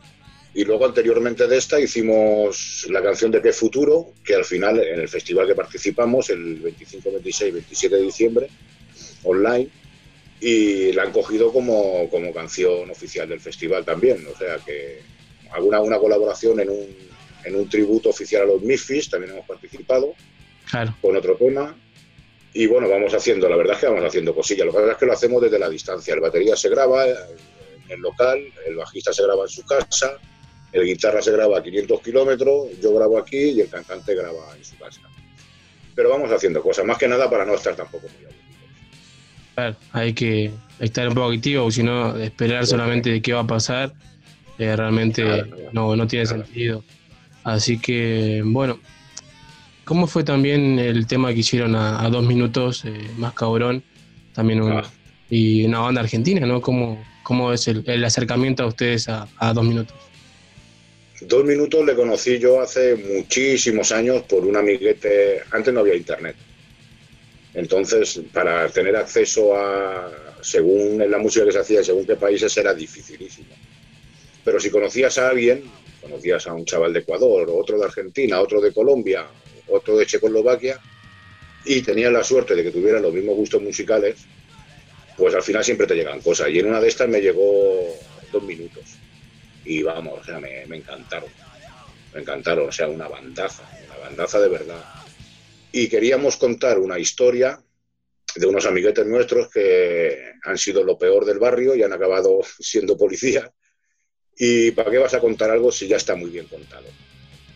Y luego anteriormente de esta hicimos la canción de Qué Futuro, que al final en el festival que participamos, el 25, 26, 27 de diciembre, online, y la han cogido como, como canción oficial del festival también. O sea que alguna una colaboración en un, en un tributo oficial a los Misfits, también hemos participado, con otro tema. Y bueno, vamos haciendo, la verdad es que vamos haciendo cosillas. Lo que pasa es que lo hacemos desde la distancia. El batería se graba en el local, el bajista se graba en su casa, el guitarra se graba a 500 kilómetros, yo grabo aquí y el cantante graba en su casa. Pero vamos haciendo cosas, más que nada para no estar tampoco muy aburridos. Claro, hay que estar un poco activo, si no, esperar solamente de qué va a pasar, eh, realmente no, no tiene sentido. Así que, bueno, ¿cómo fue también el tema que hicieron a, a dos minutos, eh, más cabrón? También un- y una banda argentina, ¿no? ¿Cómo, cómo es el, el acercamiento a ustedes a, a dos minutos? Dos minutos le conocí yo hace muchísimos años por un amiguete. Antes no había internet. Entonces, para tener acceso a, según en la música que se hacía, según qué países, era dificilísimo. Pero si conocías a alguien, conocías a un chaval de Ecuador, otro de Argentina, otro de Colombia, otro de Checoslovaquia, y tenías la suerte de que tuvieran los mismos gustos musicales, pues al final siempre te llegan cosas. Y en una de estas me llegó dos minutos. Y vamos, o sea, me, me encantaron. Me encantaron, o sea, una bandaza, una bandaza de verdad. Y queríamos contar una historia de unos amiguetes nuestros que han sido lo peor del barrio y han acabado siendo policías. ¿Y para qué vas a contar algo si ya está muy bien contado?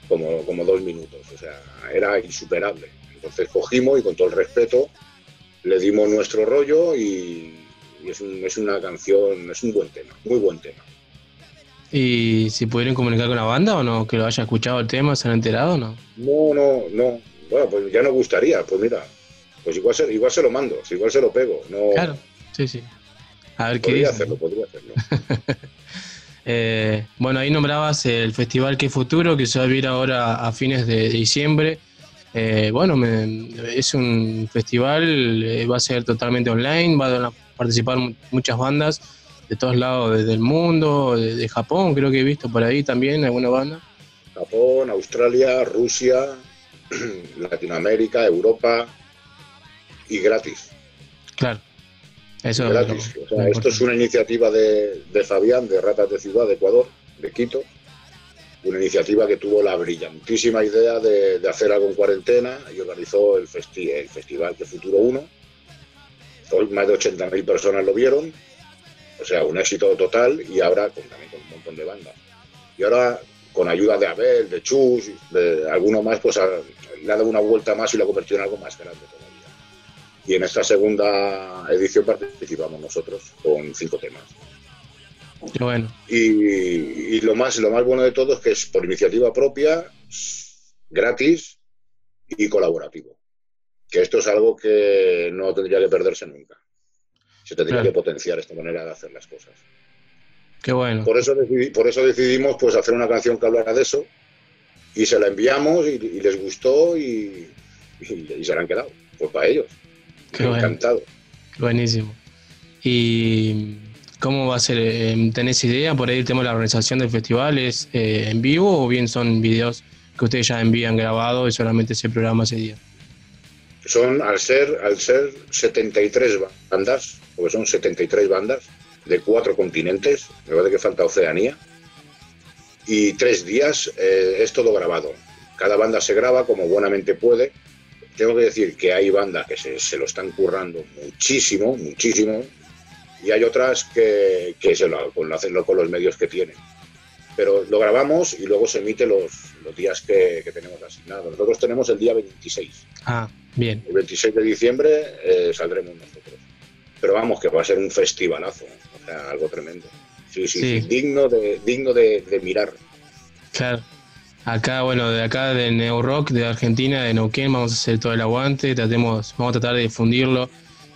Como, como dos minutos, o sea, era insuperable. Entonces cogimos y con todo el respeto le dimos nuestro rollo y, y es, un- es una canción, es un buen tema, muy buen tema. ¿Y si pudieron comunicar con la banda o no? ¿Que lo haya escuchado el tema, se han enterado o no? No, no, no. Bueno, pues ya nos gustaría, pues mira, pues igual se, igual se lo mando, igual se lo pego. No, Claro, sí, sí. A ver qué podría dice. hacerlo, podría hacerlo. Eh, bueno, ahí nombrabas el festival Que Futuro, que se va a vivir ahora a fines de diciembre. Eh, bueno, me- es un festival, eh, va a ser totalmente online, van a participar mu- muchas bandas de todos lados de- del mundo, de, de Japón, creo que he visto por ahí también alguna banda. Japón, Australia, Rusia, Latinoamérica, Europa y gratis. Claro, eso gratis. lo- O sea, lo esto es una iniciativa de, de Fabián, de Ratas de Ciudad de Ecuador, de Quito. Una iniciativa que tuvo la brillantísima idea de, de hacer algo en cuarentena y organizó el, festi- el festival de Futuro 1. Hoy más de 80.000 personas lo vieron. O sea, un éxito total y ahora también con un montón de bandas. Y ahora, con ayuda de Abel, de Chus, de alguno más, pues ha- le ha dado una vuelta más y lo ha convertido en algo más grande todavía. Y en esta segunda edición participamos nosotros con cinco temas. Qué bueno. Y, y lo, más, lo más bueno de todo es que es por iniciativa propia, gratis y colaborativo. Que esto es algo que no tendría que perderse nunca. Se tendría Claro. que potenciar esta manera de hacer las cosas. Qué bueno. Por eso, por eso decidimos pues, hacer una canción que hablara de eso y se la enviamos y, y les gustó y, y- y se la han quedado. Pues para ellos. Qué bueno. Encantado. Buenísimo. ¿Y cómo va a ser? Eh, ¿Tenés idea por ahí el tema de la organización del festival? ¿Es eh, en vivo o bien son videos que ustedes ya envían grabados y solamente se programa ese día? Son al ser al ser 73 bandas, porque son 73 bandas de cuatro continentes, me parece que falta Oceanía, y tres días eh, es todo grabado. Cada banda se graba como buenamente puede. Tengo que decir que hay bandas que se, lo están currando muchísimo, muchísimo, y hay otras que, se lo, lo hacen con los medios que tienen. Pero lo grabamos y luego se emite los, los días que, que tenemos asignados. Nosotros tenemos el día 26. Ah, bien. El 26 de diciembre eh, saldremos nosotros. Pero vamos, que va a ser un festivalazo, ¿eh? o sea, algo tremendo. Sí, sí, Sí. sí, digno de, digno de, de mirar. Claro. Acá, bueno, de acá de Neo Rock, de Argentina, de Neuquén, vamos a hacer todo el aguante, tratemos, vamos a tratar de difundirlo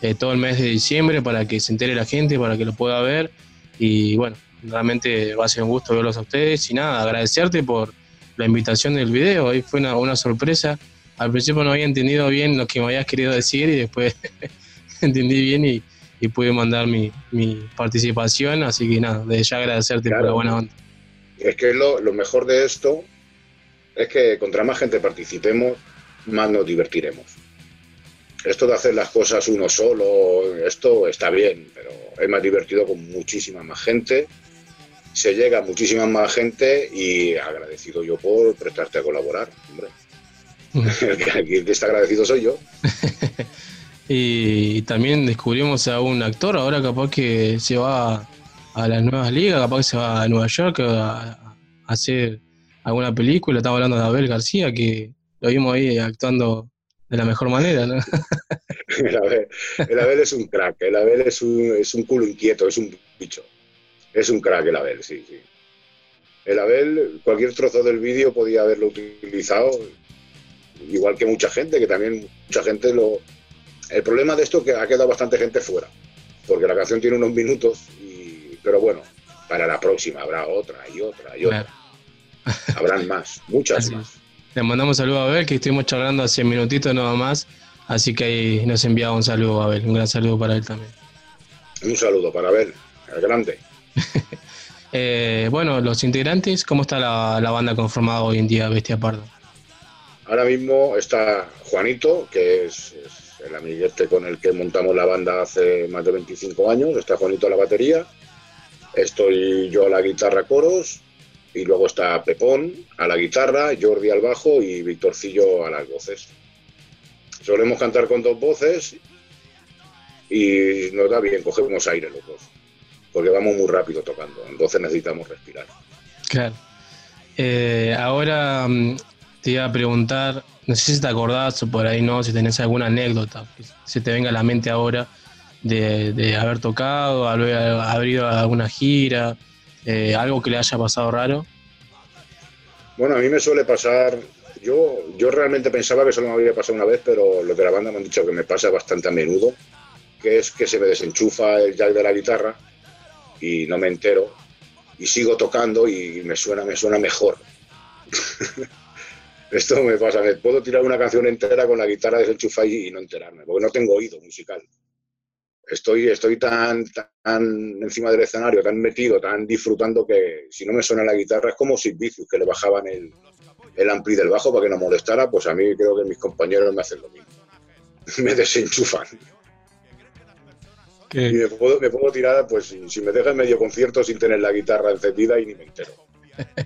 eh, todo el mes de diciembre para que se entere la gente, para que lo pueda ver. Y bueno, realmente va a ser un gusto verlos a ustedes. Y nada, agradecerte por la invitación del video. Hoy fue una, una sorpresa. Al principio no había entendido bien lo que me habías querido decir y después entendí bien y, y pude mandar mi, mi participación. Así que nada, desde ya agradecerte por la buena onda. Es que lo, lo mejor de esto es que contra más gente participemos, más nos divertiremos. Esto de hacer las cosas uno solo, esto está bien, pero es más divertido con muchísima más gente. Se llega a muchísima más gente y agradecido yo por prestarte a colaborar, hombre. El que- Aquí el que está agradecido soy yo. Y también descubrimos a un actor, ahora capaz que se va a las nuevas ligas, capaz que se va a Nueva York a, a hacer alguna película. Estamos hablando de Abel García, que lo vimos ahí actuando de la mejor manera, ¿no? El Abel, el Abel es un crack, el Abel es un, es un culo inquieto, es un bicho. Es un crack el Abel, sí, sí. El Abel, cualquier trozo del vídeo podía haberlo utilizado, igual que mucha gente, que también mucha gente lo... El problema de esto es que ha quedado bastante gente fuera, porque la canción tiene unos minutos, y... pero bueno, para la próxima habrá otra y otra y otra. Habrán más, muchas Así más. Le mandamos saludo a Abel, que estuvimos charlando hace minutitos nada más. Así que ahí nos enviaba un saludo a Abel, un gran saludo para él también. Un saludo para Abel, el grande. Eh, bueno, los integrantes, ¿cómo está la, banda conformada hoy en día, Bestia Parda? Ahora mismo está Juanito, que es, es el amiguete con el que montamos la banda hace más de 25 años. Está Juanito a la batería, estoy yo a la guitarra coros, y luego está Pepón a la guitarra, Jordi al bajo y Victorcillo a las voces. Solemos cantar con dos voces y nos da bien, cogemos aire los dos, porque vamos muy rápido tocando, entonces necesitamos respirar. Claro. Eh, ahora mm, te iba a preguntar, no sé si te acordás o por ahí no, si tenés alguna anécdota que se te venga a la mente ahora de, de haber tocado, haber, haber ido a alguna gira, eh, algo que le haya pasado raro. Bueno, a mí me suele pasar. Yo, yo realmente pensaba que solo me había pasado una vez, pero los de la banda me han dicho que me pasa bastante a menudo, que es que se me desenchufa el jack de la guitarra y no me entero y sigo tocando y me suena, me suena mejor. Esto me pasa, me puedo tirar una canción entera con la guitarra desenchufada y, no enterarme, porque no tengo oído musical. Estoy, estoy tan, tan encima del escenario, tan metido, tan disfrutando que si no me suena la guitarra es como si Vicious, que le bajaban el, el ampli del bajo para que no molestara, pues a mí creo que mis compañeros me hacen lo mismo. me desenchufan. Y me puedo, me puedo tirar, pues si, si me dejan medio concierto sin tener la guitarra encendida y ni me entero.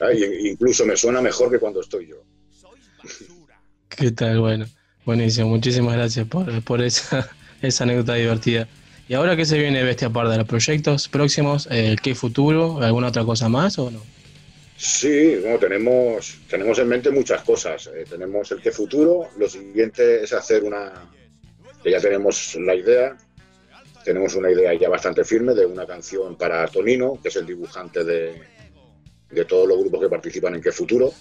Ah, y- incluso me suena mejor que cuando estoy yo. ¿Qué tal? Bueno, buenísimo. Muchísimas gracias por, por esa, esa anécdota divertida. ¿Y ahora qué se viene Bestia Parda? ¿Los proyectos próximos? Eh, ¿Qué futuro? ¿Alguna otra cosa más o no? Sí, bueno, tenemos, tenemos en mente muchas cosas. Eh, tenemos el que futuro, lo siguiente es hacer una, que ya tenemos la idea, tenemos una idea ya bastante firme de una canción para Tonino, que es el dibujante de, de todos los grupos que participan en Que Futuro.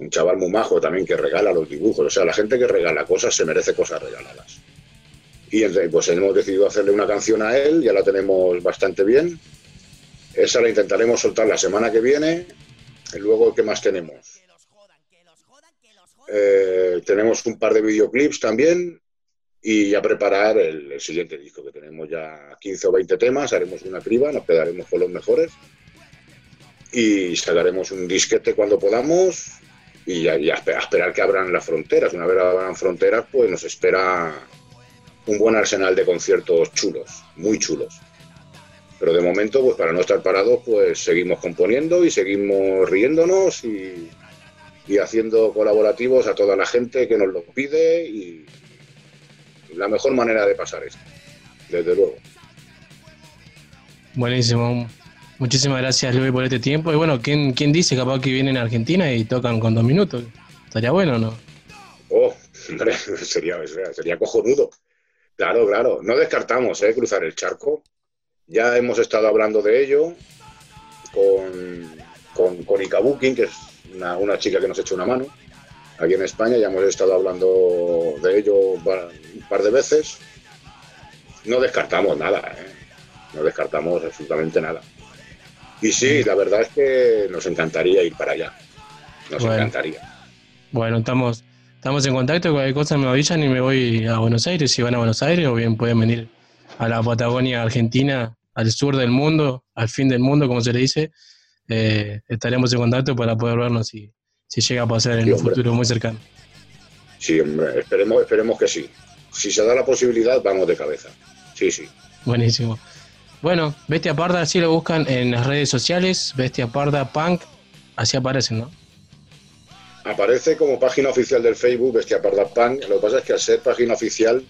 Un chaval muy majo también que regala los dibujos. O sea, la gente que regala cosas se merece cosas regaladas. Y pues hemos decidido hacerle una canción a él, ya la tenemos bastante bien. Esa la intentaremos soltar la semana que viene. Y luego, ¿qué más tenemos? Eh, tenemos un par de videoclips también y ya preparar el, el siguiente disco, que tenemos ya 15 o 20 temas, haremos una criba, nos quedaremos con los mejores y sacaremos un disquete cuando podamos y ya, a esperar que abran las fronteras. Una vez abran fronteras, pues nos espera un buen arsenal de conciertos chulos, muy chulos. Pero de momento, pues para no estar parados, pues seguimos componiendo y seguimos riéndonos y, y haciendo colaborativos a toda la gente que nos lo pide y la mejor manera de pasar esto, desde luego. Buenísimo. Muchísimas gracias, Luis, por este tiempo. Y bueno, ¿quién, quién dice capaz que vienen a Argentina y tocan con dos minutos? ¿Estaría bueno o no? Oh, hombre, sería, sería, cojonudo. Claro, claro. No descartamos ¿eh? cruzar el charco. Ya hemos estado hablando de ello con, con, con que es una, una chica que nos echa una mano aquí en España. Ya hemos estado hablando de ello un par de veces. No descartamos nada, ¿eh? no descartamos absolutamente nada. Y sí, la verdad es que nos encantaría ir para allá. Nos Bueno. encantaría. Bueno, estamos, estamos en contacto. Cualquier cosa me avisan y me voy a Buenos Aires. Si van a Buenos Aires, o bien pueden venir a la Patagonia Argentina, al sur del mundo, al fin del mundo, como se le dice. eh, estaremos en contacto para poder vernos si, si llega a pasar en Sí, un futuro muy cercano. Sí, hombre, esperemos, esperemos que sí. Si se da la posibilidad, vamos de cabeza. Sí, sí. Buenísimo. Bueno, Bestia Parda, así lo buscan en las redes sociales, Bestia Parda Punk, así aparecen, ¿no? Aparece como página oficial del Facebook Bestia Parda Punk. Lo que pasa es que al ser página oficial,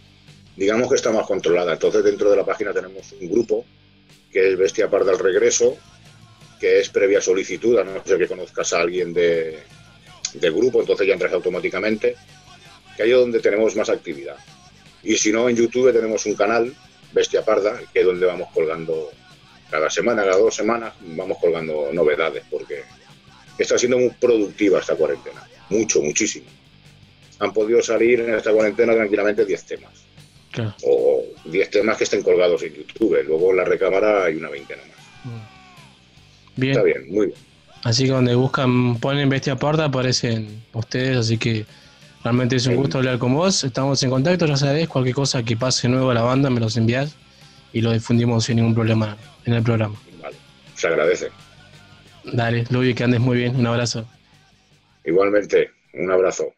digamos que está más controlada. Entonces dentro de la página tenemos un grupo que es Bestia Parda al Regreso, que es previa solicitud, a no ser que conozcas a alguien de, del grupo, entonces ya entras automáticamente, que ahí es donde tenemos más actividad. Y si no, en YouTube tenemos un canal, Bestia Parda, que es donde vamos colgando cada semana, cada dos semanas, vamos colgando novedades, porque está siendo muy productiva esta cuarentena. Mucho, muchísimo. Han podido salir en esta cuarentena tranquilamente 10 temas. O 10 temas que estén colgados en YouTube. Luego en la recámara hay una veintena más. Bien. Está bien, muy bien. Así que donde buscan, ponen Bestia Parda, aparecen ustedes, así que realmente es un gusto hablar con vos. Estamos en contacto, ya sabés, cualquier cosa que pase nuevo a la banda me los envías y lo difundimos sin ningún problema en el programa. Se agradece. Dale, Luis, que andes muy bien, un abrazo. Igualmente, un abrazo.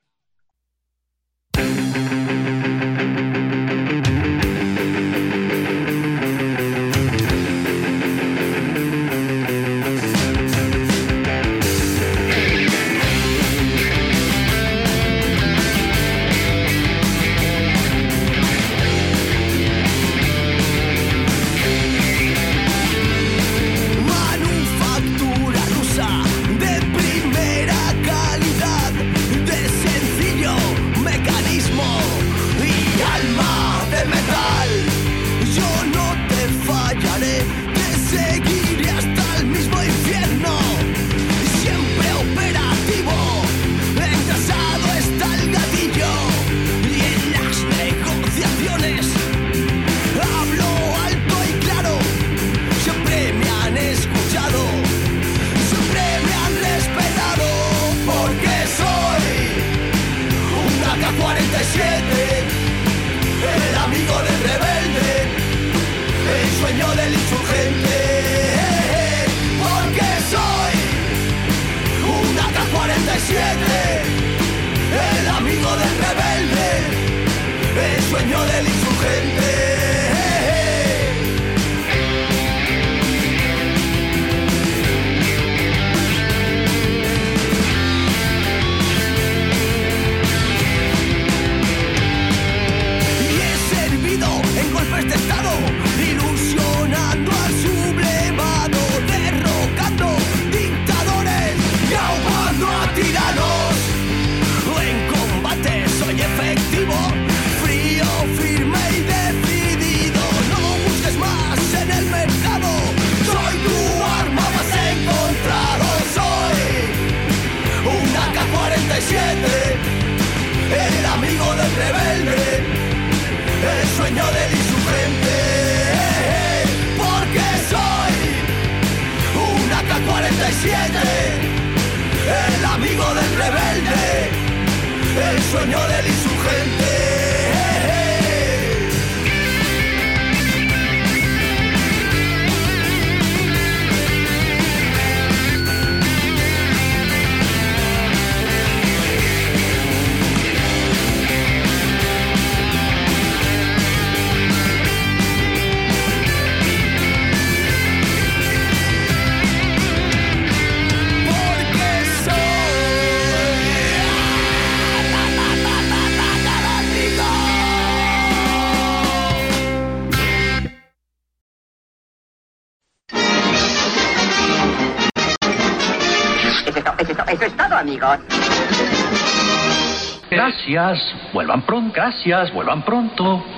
Gracias, vuelvan pronto, gracias, vuelvan pronto.